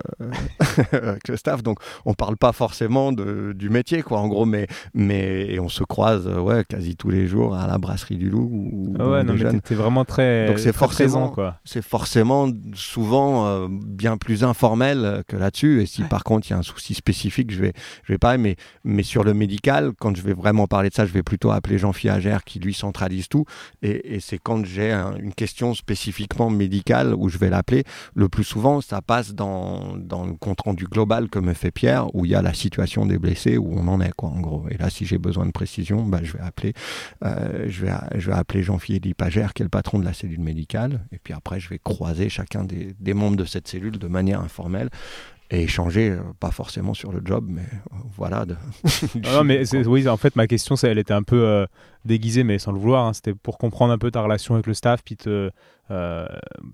avec le staff. Donc, on parle pas forcément de, du métier, quoi, en gros, mais, mais on se croise ouais, quasi tous les jours à la brasserie du Loup. ah ouais, non, mais t'es vraiment très, Donc c'est forcément, quoi. C'est forcément souvent euh, bien plus informel que là-dessus. Et si par contre, il y a un souci spécifique, je vais, je vais parler, mais, mais sur le médical, quand je vais vraiment parler de ça, je vais plutôt appeler Jean-Philippe Agère qui lui centralise tout. Et, c'est quand j'ai une question spécifiquement médicale où je vais l'appeler. Le plus souvent, ça passe dans, dans le compte rendu global que me fait Pierre, où il y a la situation des blessés, où on en est, quoi, en gros. Et là, si j'ai besoin de précision, bah, je vais appeler, euh, je vais, je vais appeler Jean-Philippe Agère, qui est le patron de la cellule médicale. Et puis après, je vais croiser chacun des membres de cette cellule de manière informelle et échanger, euh, pas forcément sur le job, mais euh, voilà. De... Non, mais oui, en fait, ma question, elle était un peu euh, déguisée, mais sans le vouloir. Hein. C'était pour comprendre un peu ta relation avec le staff, puis te, euh,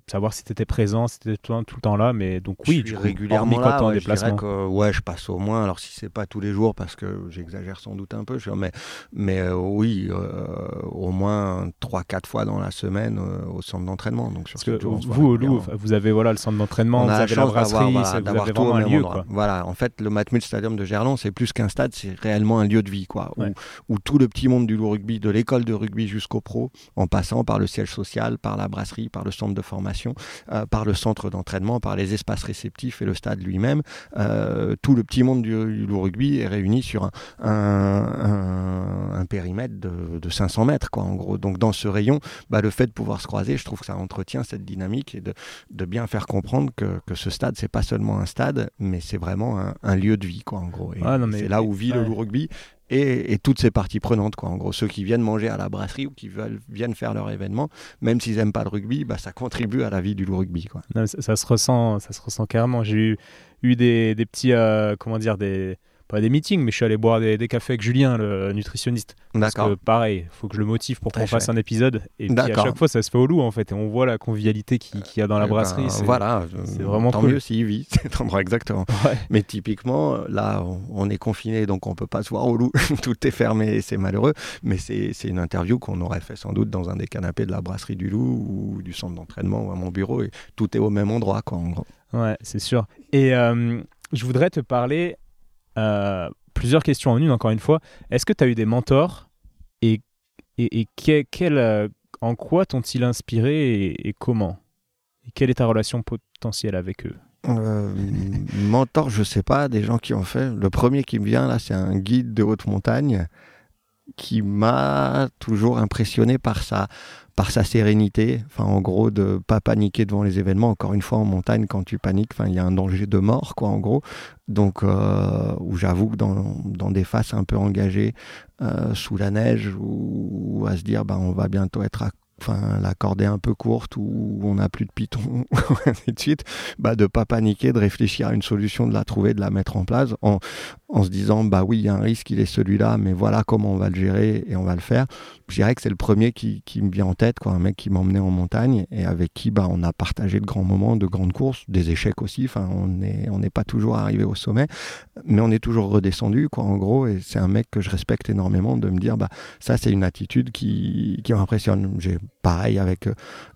savoir si tu étais présent, si tu étais tout, le temps là. Mais donc, oui, je suis régulièrement là. Ouais, déplacement. que, ouais, je passe au moins, alors si c'est pas tous les jours, parce que j'exagère sans doute un peu, mais, mais euh, oui, euh, au moins 3-4 fois dans la semaine au centre d'entraînement. Donc, sur parce que vous, au Loup, vous avez voilà, le centre d'entraînement, vous avez la brasserie, voilà, vous avez vraiment un lieu. Quoi. Voilà, en fait, le Matmut Stadium de Gerland, c'est plus qu'un stade, c'est réellement un lieu de vie, quoi, où, où tout le petit monde du loup rugby, de l'école de rugby jusqu'au pro, en passant par le siège social, par la brasserie, par le centre de formation, euh, par le centre d'entraînement, par les espaces réceptifs et le stade lui-même. Euh, tout le petit monde du, loup rugby est réuni sur un, périmètre de, 500 mètres, quoi, en gros. Donc dans ce rayon, bah, le fait de pouvoir se croiser, je trouve que ça entretient cette dynamique et de, bien faire comprendre que, ce stade, c'est pas seulement un stade, mais c'est vraiment un, lieu de vie, quoi, en gros. Ah, c'est là où vit le loup rugby et, toutes ces parties prenantes. Quoi. En gros, ceux qui viennent manger à la brasserie ou qui viennent faire leur événement, même s'ils n'aiment pas le rugby, bah, ça contribue à la vie du rugby. Quoi. ça, se ressent, ça se ressent carrément. J'ai eu, eu des, des petits, euh, comment dire, des, pas des meetings, mais je suis allé boire des, cafés avec Julien, le nutritionniste. Parce que pareil, il faut que je le motive pour qu'on fasse un épisode. Et puis à chaque fois, ça se fait au loup en fait. Et on voit la convivialité qu'il y a dans la eh ben, brasserie. voilà, c'est vraiment tant mieux s'il vit, cet endroit exactement. Mais typiquement, là, on est confiné, donc on peut pas se voir au loup. Tout est fermé, c'est malheureux. Mais c'est une interview qu'on aurait fait sans doute dans un des canapés de la brasserie du loup ou du centre d'entraînement ou à mon bureau. Et tout est au même endroit, quoi, en gros. Ouais, c'est sûr. Et euh, je voudrais te parler euh, plusieurs questions en une, encore une fois. Est-ce que tu as eu des mentors et, et, euh, en quoi t'ont-ils inspiré et, comment? Et quelle est ta relation potentielle avec eux? Euh, mentor, je sais pas, des gens qui ont fait. Le premier qui me vient là, c'est un guide de haute montagne qui m'a toujours impressionné par sa, par sa sérénité, enfin en gros de pas paniquer devant les événements. Encore une fois en montagne, quand tu paniques, enfin il y a un danger de mort quoi en gros. Donc euh, où j'avoue que dans, dans, des faces un peu engagées euh, sous la neige ou, à se dire bah on va bientôt être à enfin la corde est un peu courte ou on n'a plus de piton, et de suite, bah, de pas paniquer, de réfléchir à une solution, de la trouver, de la mettre en place, en, en se disant bah oui, il y a un risque, il est celui-là, mais voilà comment on va le gérer et on va le faire. Je dirais que c'est le premier qui, qui, me vient en tête, quoi, un mec qui m'emmenait en montagne et avec qui bah, on a partagé de grands moments, de grandes courses, des échecs aussi. Enfin, on n'est on n'est pas toujours arrivé au sommet, mais on est toujours redescendu, quoi, en gros. Et c'est un mec que je respecte énormément de me dire bah ça c'est une attitude qui, qui m'impressionne. J'ai pareil avec euh,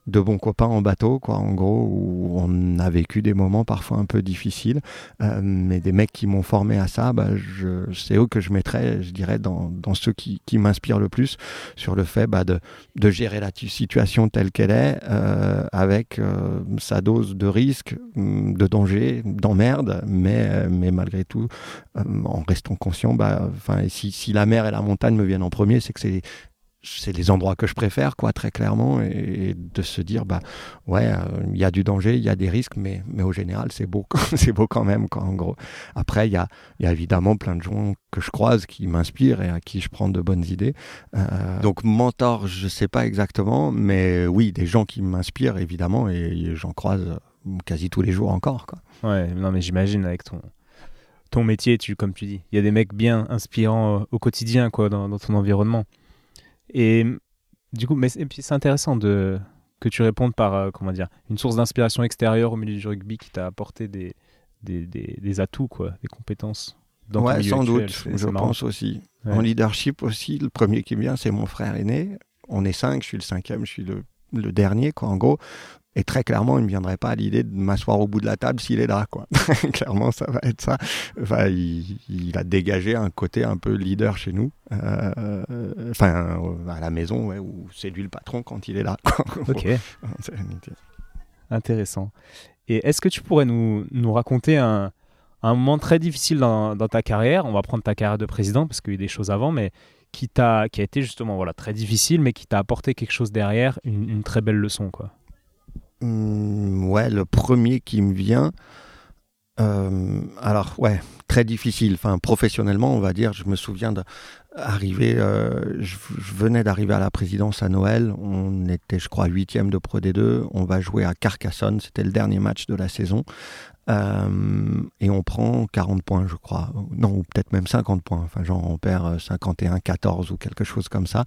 de bons copains en bateau, quoi, en gros, où on a vécu des moments parfois un peu difficiles, euh, mais des mecs qui m'ont formé à ça, bah, c'est eux que je mettrais, je dirais, dans, ceux qui, m'inspirent le plus sur le fait bah, de, gérer la situation telle qu'elle est, euh, avec sa dose de risque, de danger, d'emmerde, mais, mais malgré tout, en restant conscient, bah, si, si la mer et la montagne me viennent en premier, c'est que c'est c'est les endroits que je préfère, quoi, très clairement, et, de se dire, bah, ouais, euh, il y a du danger, il y a des risques, mais, mais au général, c'est beau, c'est beau quand même, quoi, en gros. Après, il y a, y a, évidemment plein de gens que je croise qui m'inspirent et à qui je prends de bonnes idées. Euh, donc, mentor, je sais pas exactement, mais oui, des gens qui m'inspirent, évidemment, et, j'en croise quasi tous les jours encore, quoi. Ouais, non, mais j'imagine avec ton, ton métier, tu, comme tu dis, il y a des mecs bien inspirants euh, au quotidien, quoi, dans, dans ton environnement. Et du coup, mais c'est intéressant de que tu répondes par euh, comment dire une source d'inspiration extérieure au milieu du rugby qui t'a apporté des, des, des, atouts quoi, des compétences. Dans ouais, sans doute, je pense aussi. En leadership aussi, le premier qui vient, c'est mon frère aîné. On est cinq, je suis le cinquième, je suis le, le dernier, quoi. En gros, et très clairement, il ne viendrait pas à l'idée de m'asseoir au bout de la table s'il est là. Quoi. clairement, ça va être ça. Enfin, il, a dégagé un côté un peu leader chez nous. Euh, enfin, euh, à la maison, ouais, où c'est lui le patron quand il est là. ok. Intéressant. Et est-ce que tu pourrais nous, nous raconter un, un moment très difficile dans, dans, ta carrière? On va prendre ta carrière de président parce qu'il y a eu des choses avant, mais qui, t'a, qui a été justement voilà, très difficile, mais qui t'a apporté quelque chose derrière, une, une très belle leçon. quoi. Hmm, ouais, le premier qui me vient. Euh, alors, ouais, très difficile. Enfin, professionnellement, on va dire, je me souviens d'arriver. Euh, je, venais d'arriver à la présidence à Noël. On était, je crois, huitième de Pro D2. On va jouer à Carcassonne. C'était le dernier match de la saison. Euh, et on prend 40 points, je crois. Non, ou peut-être même 50 points. Enfin, genre, on perd 51-14 ou quelque chose comme ça.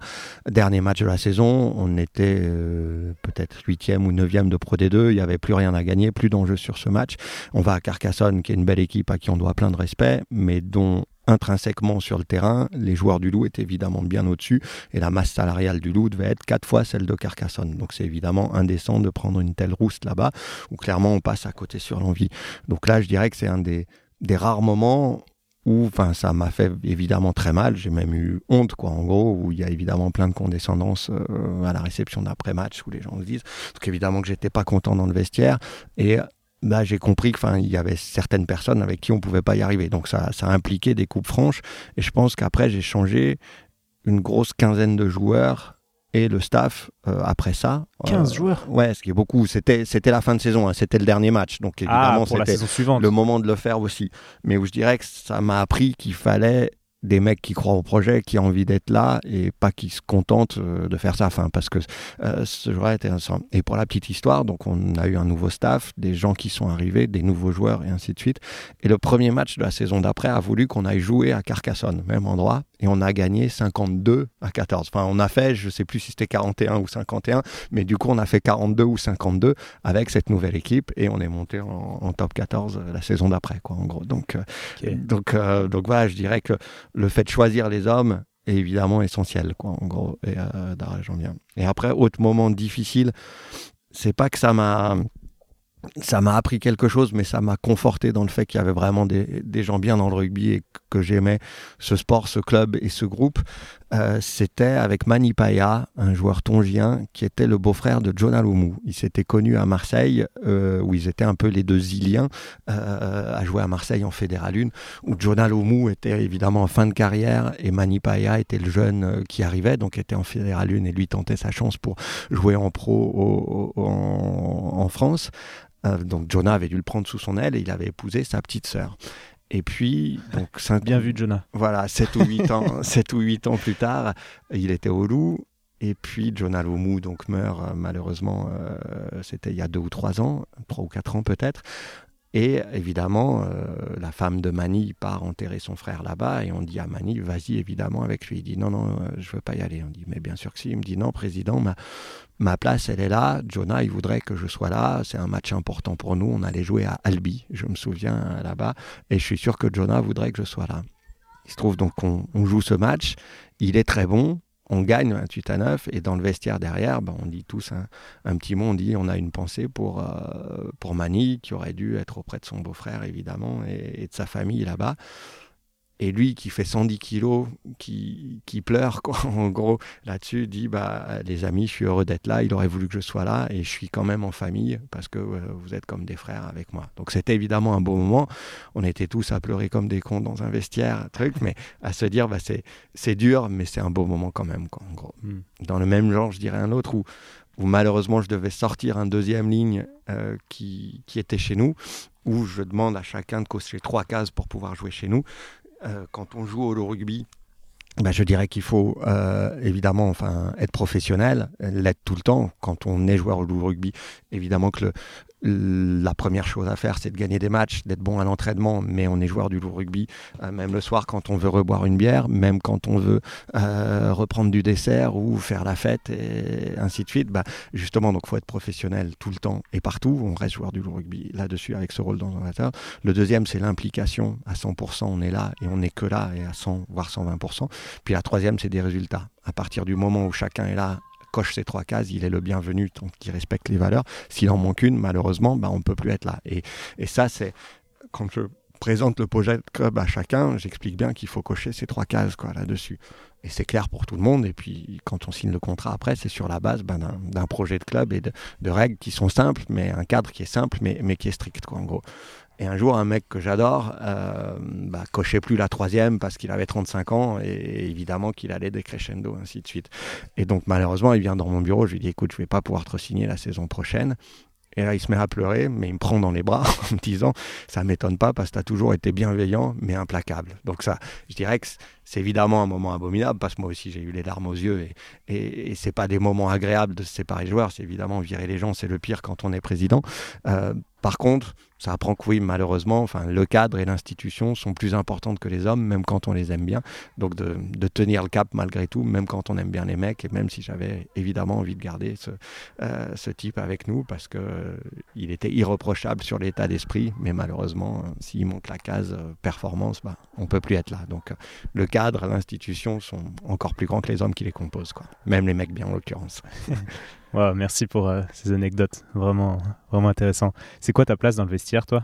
Dernier match de la saison, on était euh, peut-être 8e ou 9e de Pro D2. Il n'y avait plus rien à gagner, plus d'enjeux sur ce match. On va à Carcassonne, qui est une belle équipe à qui on doit plein de respect, mais dont intrinsèquement sur le terrain, les joueurs du Loup étaient évidemment bien au-dessus et la masse salariale du Loup devait être quatre fois celle de Carcassonne. Donc c'est évidemment indécent de prendre une telle rousse là-bas où clairement on passe à côté sur l'envie. Donc là, je dirais que c'est un des, des rares moments où enfin ça m'a fait évidemment très mal j'ai même eu honte quoi en gros où il y a évidemment plein de condescendance euh, à la réception d'après match où les gens se disent donc évidemment que j'étais pas content dans le vestiaire et bah, j'ai compris qu'il y avait certaines personnes avec qui on ne pouvait pas y arriver. Donc ça, ça a impliqué des coupes franches. Et je pense qu'après, j'ai changé une grosse quinzaine de joueurs et le staff euh, après ça. 15 euh, joueurs? Ouais, ce qui est beaucoup. C'était, c'était la fin de saison, hein. c'était le dernier match. Donc ah, évidemment, c'était le moment de le faire aussi. Mais où je dirais que ça m'a appris qu'il fallait des mecs qui croient au projet, qui ont envie d'être là et pas qui se contentent euh, de faire ça. Enfin, parce que euh, ce joueur était intéressant. Et pour la petite histoire, donc on a eu un nouveau staff, des gens qui sont arrivés, des nouveaux joueurs et ainsi de suite. Et le premier match de la saison d'après a voulu qu'on aille jouer à Carcassonne, même endroit, et on a gagné 52 à 14. Enfin, on a fait, je sais plus si c'était 41 ou 51, mais du coup, on a fait 42 ou 52 avec cette nouvelle équipe et on est monté en, top 14 la saison d'après, quoi, en gros. Donc, euh, donc, donc voilà, je dirais que le fait de choisir les hommes est évidemment essentiel, quoi, en gros. Et euh. Et après, autre moment difficile, c'est pas que ça m'a ça m'a appris quelque chose, mais ça m'a conforté dans le fait qu'il y avait vraiment des, gens bien dans le rugby que j'aimais ce sport, ce club et ce groupe. Euh, C'était avec Mani Paya, un joueur tongien qui était le beau-frère de John Alomou. Ils s'étaient connus à Marseille, euh, où ils étaient un peu les deux Iliens, euh, à jouer à Marseille en Fédéral 1, où John Alomou était évidemment en fin de carrière et Mani Paya était le jeune qui arrivait, donc était en Fédéral 1 et lui tentait sa chance pour jouer en pro en, France. Donc Jonah avait dû le prendre sous son aile et il avait épousé sa petite sœur. Et puis, donc, bien vu, Jonah. Voilà, 7 ou 8 ans, 7 ou 8 ans plus tard, il était au loup. Et puis, Jonah Lomu donc meurt euh, malheureusement, euh, c'était il y a 2 ou 3 ans, 3 ou 4 ans peut-être. Et évidemment, euh, la femme de Mani part enterrer son frère là-bas et on dit à Mani, vas-y évidemment avec lui. Il dit non, non, je veux pas y aller. On dit, mais bien sûr que si. Il me dit non, président, ma, ma place, elle est là. Jonah, il voudrait que je sois là. C'est un match important pour nous. On allait jouer à Albi, je me souviens là-bas. Et je suis sûr que Jonah voudrait que je sois là. Il se trouve donc qu'on joue ce match. Il est très bon. On gagne 28 à 9 et dans le vestiaire derrière, ben, on dit tous un, petit mot, on dit on a une pensée pour, euh, pour Mani qui aurait dû être auprès de son beau-frère évidemment et, de sa famille là-bas. Et lui qui fait 110 kilos, qui, qui pleure, quoi, en gros, là-dessus, dit bah, Les amis, je suis heureux d'être là, il aurait voulu que je sois là, et je suis quand même en famille parce que euh, vous êtes comme des frères avec moi. Donc c'était évidemment un beau moment. On était tous à pleurer comme des cons dans un vestiaire, truc, mais à se dire bah, c'est dur, mais c'est un beau moment quand même, quoi, en gros. Hmm. Dans le même genre, je dirais un autre où, où malheureusement je devais sortir un deuxième ligne euh, qui, qui était chez nous, où je demande à chacun de cocher trois cases pour pouvoir jouer chez nous. Euh, quand on joue au rugby, ben, je dirais qu'il faut euh, évidemment enfin, être professionnel, l'être tout le temps. Quand on est joueur au rugby, évidemment que le, la première chose à faire, c'est de gagner des matchs, d'être bon à l'entraînement, mais on est joueur du lourd rugby, euh, même le soir quand on veut reboire une bière, même quand on veut euh, reprendre du dessert ou faire la fête et ainsi de suite. Bah, justement, donc faut être professionnel tout le temps et partout. On reste joueur du lourd rugby là-dessus avec ce rôle d'entraîneur. Le deuxième, c'est l'implication. À 100%, on est là et on n'est que là et à 100 voire 120%. Puis la troisième, c'est des résultats. À partir du moment où chacun est là coche ces trois cases, il est le bienvenu tant qu'il respecte les valeurs. S'il en manque une, malheureusement, bah, on ne peut plus être là. Et, et ça, c'est quand je présente le projet de club à chacun, j'explique bien qu'il faut cocher ces trois cases là-dessus. Et c'est clair pour tout le monde. Et puis, quand on signe le contrat après, c'est sur la base ben, d'un projet de club et de, de, règles qui sont simples, mais un cadre qui est simple, mais, mais qui est strict, quoi, en gros. Et un jour, un mec que j'adore euh, bah, cochait plus la troisième parce qu'il avait 35 ans et évidemment qu'il allait décrescendo, ainsi de suite. Et donc, malheureusement, il vient dans mon bureau. Je lui dis Écoute, je vais pas pouvoir te signer la saison prochaine. Et là, il se met à pleurer, mais il me prend dans les bras en me disant Ça m'étonne pas parce que tu as toujours été bienveillant, mais implacable. Donc, ça, je dirais que c'est évidemment un moment abominable parce que moi aussi, j'ai eu les larmes aux yeux. Et, et, et c'est pas des moments agréables de se séparer les joueurs. C'est évidemment virer les gens, c'est le pire quand on est président. Euh, par contre, ça apprend que oui, malheureusement, enfin, le cadre et l'institution sont plus importantes que les hommes, même quand on les aime bien. Donc de, tenir le cap malgré tout, même quand on aime bien les mecs, et même si j'avais évidemment envie de garder ce, euh, type avec nous, parce qu'il euh, était irreprochable sur l'état d'esprit, mais malheureusement, euh, s'il manque la case performance, bah, on peut plus être là. Donc le cadre, l'institution sont encore plus grands que les hommes qui les composent, quoi. même les mecs bien en l'occurrence. Wow, merci pour euh, ces anecdotes, vraiment, vraiment intéressant. C'est quoi ta place dans le vestiaire, toi?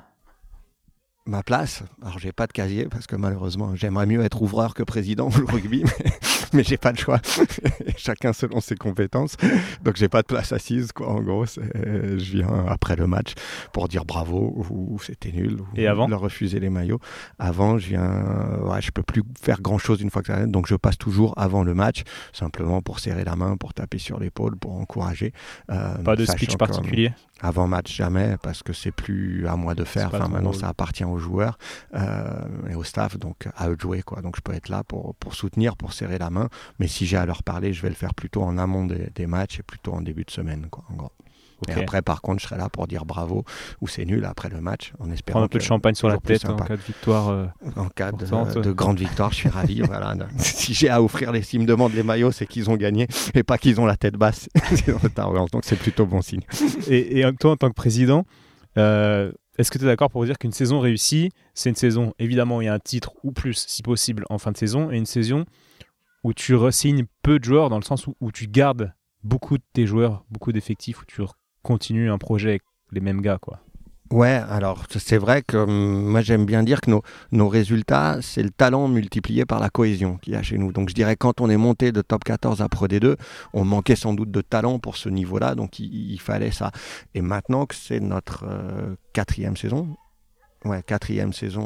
Ma place? Alors, j'ai pas de casier parce que malheureusement, j'aimerais mieux être ouvreur que président au rugby, mais j'ai pas de choix. Chacun selon ses compétences. Donc, j'ai pas de place assise, quoi. En gros, je viens après le match pour dire bravo ou, ou c'était nul. Ou Et avant leur refuser les maillots. Avant, je viens. Ouais, je peux plus faire grand chose une fois que ça arrête. Donc, je passe toujours avant le match, simplement pour serrer la main, pour taper sur l'épaule, pour encourager. Euh, pas de speech particulier avant match jamais parce que c'est plus à moi de faire enfin maintenant ça appartient aux joueurs euh, et au staff donc à eux de jouer quoi donc je peux être là pour, pour soutenir pour serrer la main mais si j'ai à leur parler je vais le faire plutôt en amont des, des matchs et plutôt en début de semaine quoi en gros Okay. Et après, par contre, je serai là pour dire bravo ou c'est nul après le match, en espérant. Prendre un peu de champagne sur la tête en cas de victoire. Euh, en cas de, de, grande victoire, je suis ravi. voilà. Si j'ai à offrir les, s'ils me demandent les maillots, c'est qu'ils ont gagné et pas qu'ils ont la tête basse. Donc c'est plutôt bon signe. Et, et, toi, en tant que président, euh, est-ce que tu es d'accord pour dire qu'une saison réussie, c'est une saison, évidemment, il y a un titre ou plus, si possible, en fin de saison, et une saison où tu resignes peu de joueurs, dans le sens où, tu gardes beaucoup de tes joueurs, beaucoup d'effectifs, où tu continue un projet avec les mêmes gars, quoi. Ouais, alors c'est vrai que moi j'aime bien dire que nos, résultats, c'est le talent multiplié par la cohésion qu'il y a chez nous. Donc je dirais quand on est monté de top 14 à Pro D2, on manquait sans doute de talent pour ce niveau-là, donc il, il, fallait ça. Et maintenant que c'est notre euh, quatrième saison, ouais, quatrième saison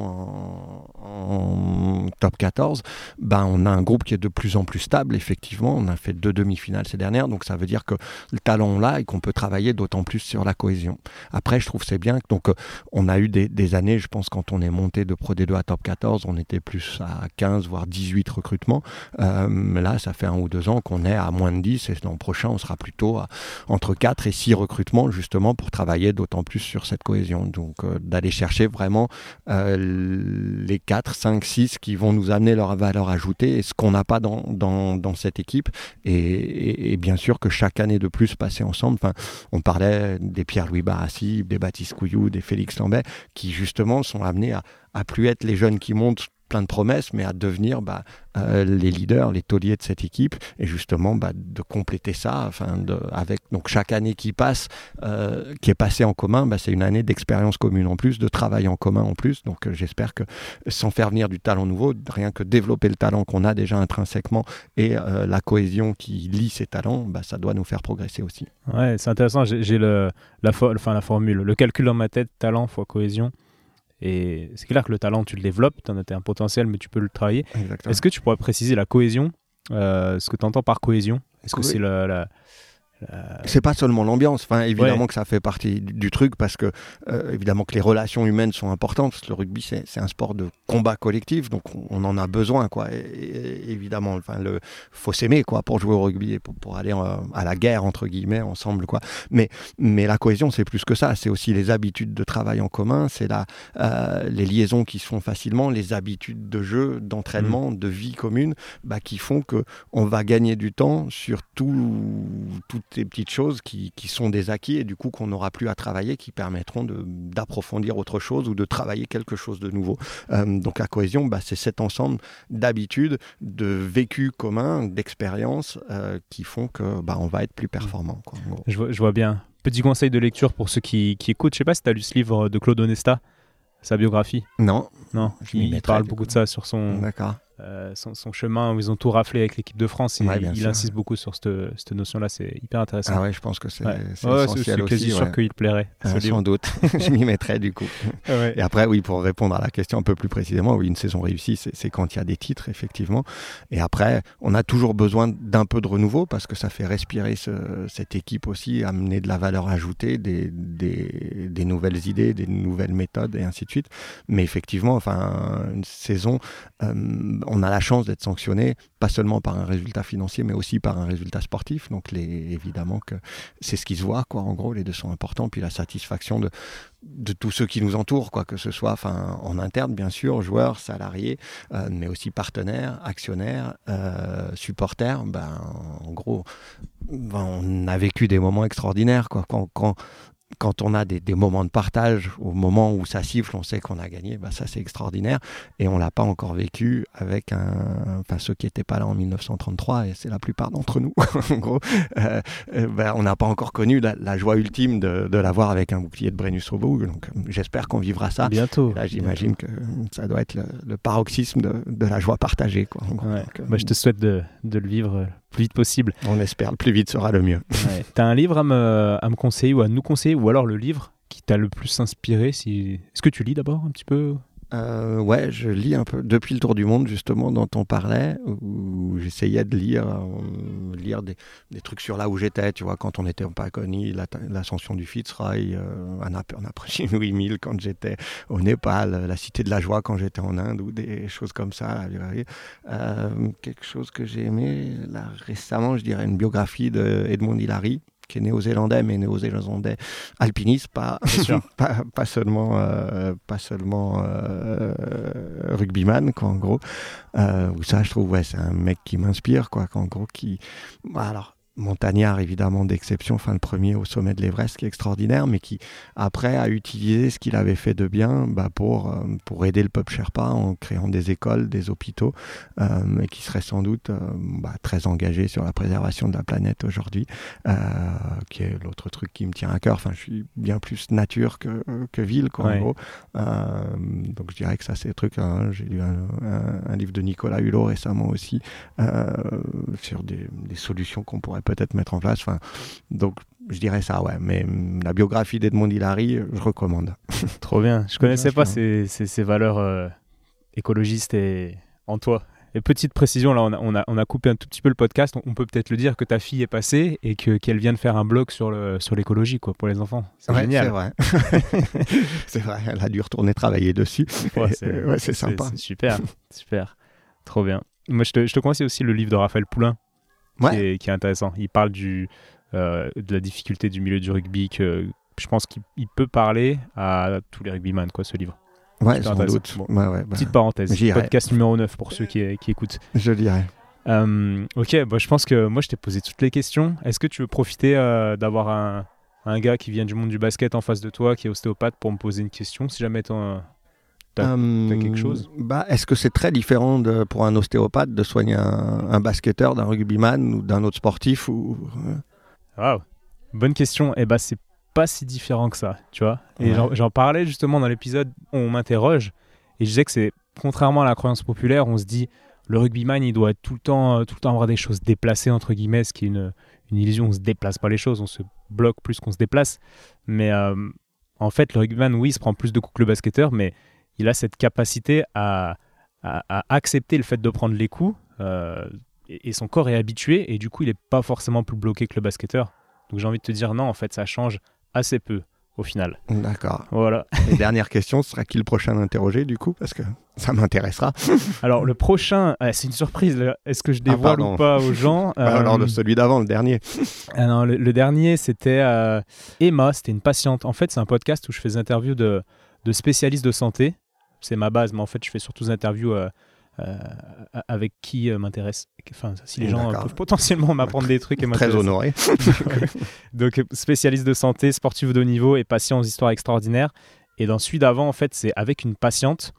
en, top 14, ben on a un groupe qui est de plus en plus stable, effectivement. On a fait deux demi-finales ces dernières, donc ça veut dire que le talent là et qu'on peut travailler d'autant plus sur la cohésion. Après, je trouve c'est bien. Donc, on a eu des, années, je pense, quand on est monté de Pro D2 à top 14, on était plus à 15, voire 18 recrutements. Euh, là, ça fait un ou deux ans qu'on est à moins de 10 et l'an prochain, on sera plutôt entre 4 et 6 recrutements, justement, pour travailler d'autant plus sur cette cohésion. Donc, euh, d'aller chercher vraiment euh, les 4, 5, 6 qui vont nous amener leur valeur ajoutée et ce qu'on n'a pas dans, cette équipe. Et, bien sûr que chaque année de plus passer ensemble, on parlait des Pierre-Louis Barassi, des Baptiste Couillou, des Félix Lambert, qui justement sont amenés à, à plus être les jeunes qui montent plein de promesses, mais à devenir bah, euh, les leaders, les tauliers de cette équipe, et justement bah, de compléter ça, enfin, avec donc chaque année qui passe, euh, qui est passée en commun, bah, c'est une année d'expérience commune en plus, de travail en commun en plus. Donc euh, j'espère que sans faire venir du talent nouveau, rien que développer le talent qu'on a déjà intrinsèquement et la cohésion qui lie ces talents, ça doit nous faire progresser aussi. Ouais, c'est intéressant. J'ai la, la formule, le calcul dans ma tête, talent fois cohésion. Et c'est clair que le talent, tu le développes, tu en as un potentiel, mais tu peux le travailler. Est-ce que tu pourrais préciser la cohésion euh, Ce que tu entends par cohésion? Est-ce que c'est la, c'est pas seulement l'ambiance. Enfin, évidemment que ça fait partie du, truc parce que euh, évidemment que les relations humaines sont importantes. le rugby, c'est un sport de combat collectif, donc on, en a besoin, quoi. Et, évidemment, enfin, le faut s'aimer, quoi, pour jouer au rugby et pour, aller euh, à la guerre entre guillemets ensemble, quoi. Mais mais la cohésion, c'est plus que ça. C'est aussi les habitudes de travail en commun. C'est la les liaisons qui se font facilement, les habitudes de jeu, d'entraînement, mmh. de vie commune, bah, qui font que on va gagner du temps sur tout, tout des petites choses qui, qui, sont des acquis et du coup qu'on n'aura plus à travailler, qui permettront d'approfondir autre chose ou de travailler quelque chose de nouveau. Euh, donc la cohésion, bah, c'est cet ensemble d'habitudes, de vécus communs, d'expériences euh, qui font que bah, on va être plus performant. je, vois, je, vois, bien. Petit conseil de lecture pour ceux qui, qui écoutent. Je sais pas si tu as lu ce livre de Claude Onesta, sa biographie. Non. Non, il parle beaucoup de ça sur son. D'accord euh, son, chemin où ils ont tout raflé avec l'équipe de France. il insiste beaucoup sur cette, cette notion-là, c'est hyper intéressant. Ah ouais, je pense que c'est ouais. essentiel Je suis sûr qu'il plairait. Ah, sans doute, je m'y mettrais du coup. Et après, oui, pour répondre à la question un peu plus précisément, oui, une saison réussie, c'est quand il y a des titres, effectivement. Et après, on a toujours besoin d'un peu de renouveau parce que ça fait respirer cette équipe aussi, amener de la valeur ajoutée, des, des, des, nouvelles idées, des nouvelles méthodes et ainsi de suite. Mais effectivement, enfin, une saison, euh, on a la chance d'être sanctionné, pas seulement par un résultat financier, mais aussi par un résultat sportif. Donc, évidemment que c'est ce qui se voit, quoi. En gros, les deux sont importants. Puis la satisfaction de, de tous ceux qui nous entourent, quoi que ce soit, en interne, bien sûr, joueurs, salariés, euh, mais aussi partenaires, actionnaires, euh, supporters. Ben, en gros, ben, on a vécu des moments extraordinaires, quoi. Quand, quand on a des, moments de partage, au moment où ça siffle, on sait qu'on a gagné, bah ça c'est extraordinaire. Et on l'a pas encore vécu avec un, enfin ceux qui n'étaient pas là en 1933, et c'est la plupart d'entre nous, en gros, euh, euh, bah, on n'a pas encore connu la, joie ultime de, de l'avoir avec un bouclier de Brennus bout. Donc j'espère qu'on vivra ça. Bientôt. là, j'imagine que ça doit être le, paroxysme de, la joie partagée. Quoi, euh, bah, je te souhaite de, de le vivre plus vite possible. On espère, le plus vite sera le mieux. Ouais. tu as un livre à me, à me, conseiller ou à nous conseiller, ou alors le livre qui t'a le plus inspiré si... Est-ce que tu lis d'abord un petit peu? Euh, ouais, je lis un peu depuis le Tour du Monde justement dont on parlait, où j'essayais de lire, euh, lire des, des, trucs sur là où j'étais, tu vois, quand on était en Paconie, l'ascension du Fitzroy, euh, Annapurna Louis quand j'étais au Népal, la Cité de la Joie quand j'étais en Inde, ou des choses comme ça. Euh, quelque chose que j'ai aimé là récemment, je dirais une biographie de Edmond Hillary qui est néo-zélandais, mais néo-zélandais alpiniste, pas, pas, pas, seulement, euh, pas seulement euh, rugbyman, quoi, en gros. Euh, ça, je trouve, ouais, c'est un mec qui m'inspire, quoi, en gros, qui. Alors, montagnard évidemment d'exception, enfin le premier au sommet de l'Everest qui est extraordinaire, mais qui après a utilisé ce qu'il avait fait de bien bah, pour, euh, pour aider le peuple Sherpa en créant des écoles, des hôpitaux, euh, et qui serait sans doute euh, bah, très engagé sur la préservation de la planète aujourd'hui, qui est l'autre truc qui me tient à cœur. Enfin, je suis bien plus nature que, que ville, quoi, en gros. donc je dirais que ça c'est le truc. Hein. J'ai lu un, livre de Nicolas Hulot récemment aussi sur des, des solutions qu'on pourrait peut-être mettre en place. Enfin, donc, je dirais ça, ouais. Mais hum, la biographie d'Edmond Hillary, je recommande. Trop bien. Je connaissais pas ces, ces, valeurs euh, écologistes et en toi. Et petite précision, là, on a, on a, on a, coupé un tout petit peu le podcast. On, peut peut-être le dire que ta fille est passée et que, qu'elle vient de faire un blog sur, le, sur l'écologie quoi, pour les enfants. C'est génial. C'est vrai. c'est vrai. Elle a dû retourner travailler dessus. Ouais, c'est, sympa. Super. super. Trop bien. Moi, je te, je te conseille aussi le livre de Raphaël Poulain qui, est, intéressant. Il parle du, euh, de la difficulté du milieu du rugby, que je pense qu'il peut parler à tous les rugbyman, quoi, ce livre. Ouais, sans doute. Bah, Petite parenthèse. Podcast numéro 9 pour ceux qui, qui écoutent. Je dirais. Euh, ok, bah, je pense que moi je t'ai posé toutes les questions. Est-ce que tu veux profiter euh, d'avoir un, un, gars qui vient du monde du basket en face de toi, qui est ostéopathe, pour me poser une question si jamais T'as quelque chose? bah, Est-ce que c'est très différent de, pour un ostéopathe de soigner un, un basketteur, d'un rugbyman ou d'un autre sportif ou... Wow. Bonne question. Et eh bah, c'est pas si différent que ça, tu vois. Et j'en parlais justement dans l'épisode où on m'interroge et je disais que c'est contrairement à la croyance populaire, on se dit le rugbyman il doit tout le temps, tout le temps avoir des choses déplacées entre guillemets, ce qui est une, une illusion. On se déplace pas les choses, on se bloque plus qu'on se déplace. Mais euh, en fait, le rugbyman, oui, il se prend plus de coups que le basketteur, mais il a cette capacité à, à, accepter le fait de prendre les coups. Euh, et, son corps est habitué et du coup il n'est pas forcément plus bloqué que le basketteur. Donc j'ai envie de te dire non, en fait ça change assez peu au final. D'accord. Voilà. Et dernière question, ce sera qui le prochain à interroger du coup? Parce que ça m'intéressera. Alors le prochain, ah, c'est une surprise. Est-ce que je ah, dévoile ou pas aux gens Alors euh, celui d'avant, le dernier. Ah, le, dernier, c'était euh, Emma, c'était une patiente. En fait, c'est un podcast où je fais des interviews de, de spécialistes de santé. C'est ma base, mais en fait, je fais surtout des interviews euh, euh, avec qui euh, m'intéresse. Enfin, si les gens peuvent potentiellement m'apprendre des trucs et Très honoré. donc, spécialiste de santé, sportif de haut niveau et patient aux histoires extraordinaires. Et dans celui d'avant, en fait, c'est avec une patiente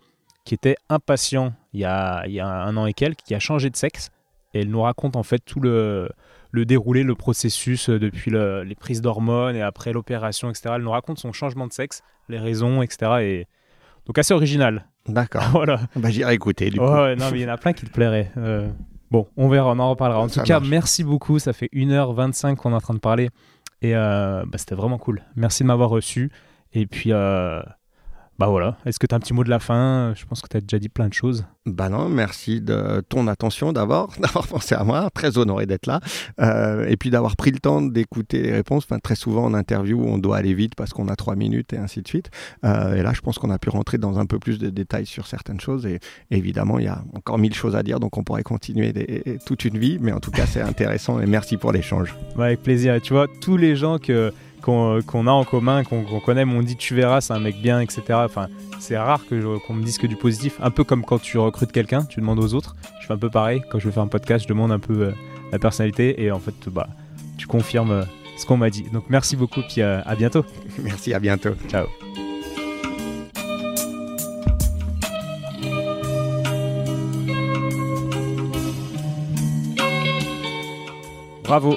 qui était un patient il y a, il y a un an et quelques, qui a changé de sexe. Et elle nous raconte en fait tout le, le déroulé, le processus euh, depuis les prises d'hormones et après l'opération, etc. Elle nous raconte son changement de sexe, les raisons, etc. Et donc assez original. D'accord. voilà. Bah, J'irai écouter. Du coup. Ouais, non, mais il y en a plein qui te plairaient. Euh, bon, on verra, on en reparlera. En tout cas, merci beaucoup. Ça fait 1h25 qu'on est en train de parler. Et euh, bah, c'était vraiment cool. Merci de m'avoir reçu. Et puis, euh, bah voilà, est-ce que tu as un petit mot de la fin? Je pense que tu as déjà dit plein de choses. Bah non, merci de ton attention d'abord, d'avoir pensé à moi, très honoré d'être là, euh, et puis d'avoir pris le temps d'écouter les réponses. Enfin, très souvent en interview, on doit aller vite parce qu'on a trois minutes et ainsi de suite. Euh, et là, je pense qu'on a pu rentrer dans un peu plus de détails sur certaines choses. Et, évidemment, il y a encore mille choses à dire, donc on pourrait continuer toute une vie. Mais en tout cas, c'est intéressant et merci pour l'échange. Bah, avec plaisir. Et tu vois, tous les gens que qu'on a en commun, qu'on connaît, m'ont dit tu verras, c'est un mec bien, etc. Enfin, c'est rare qu'on me dise que du positif. Un peu comme quand tu recrutes quelqu'un, tu demandes aux autres. Je fais un peu pareil. Quand je veux faire un podcast, je demande un peu euh, la personnalité et en fait, bah, tu confirmes euh, ce qu'on m'a dit. Donc merci beaucoup, puis euh, à bientôt. Merci, à bientôt. Ciao. Bravo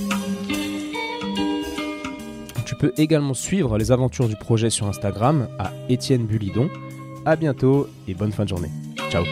Tu peux également suivre les aventures du projet sur Instagram à Étienne Bulidon. A bientôt et bonne fin de journée. Ciao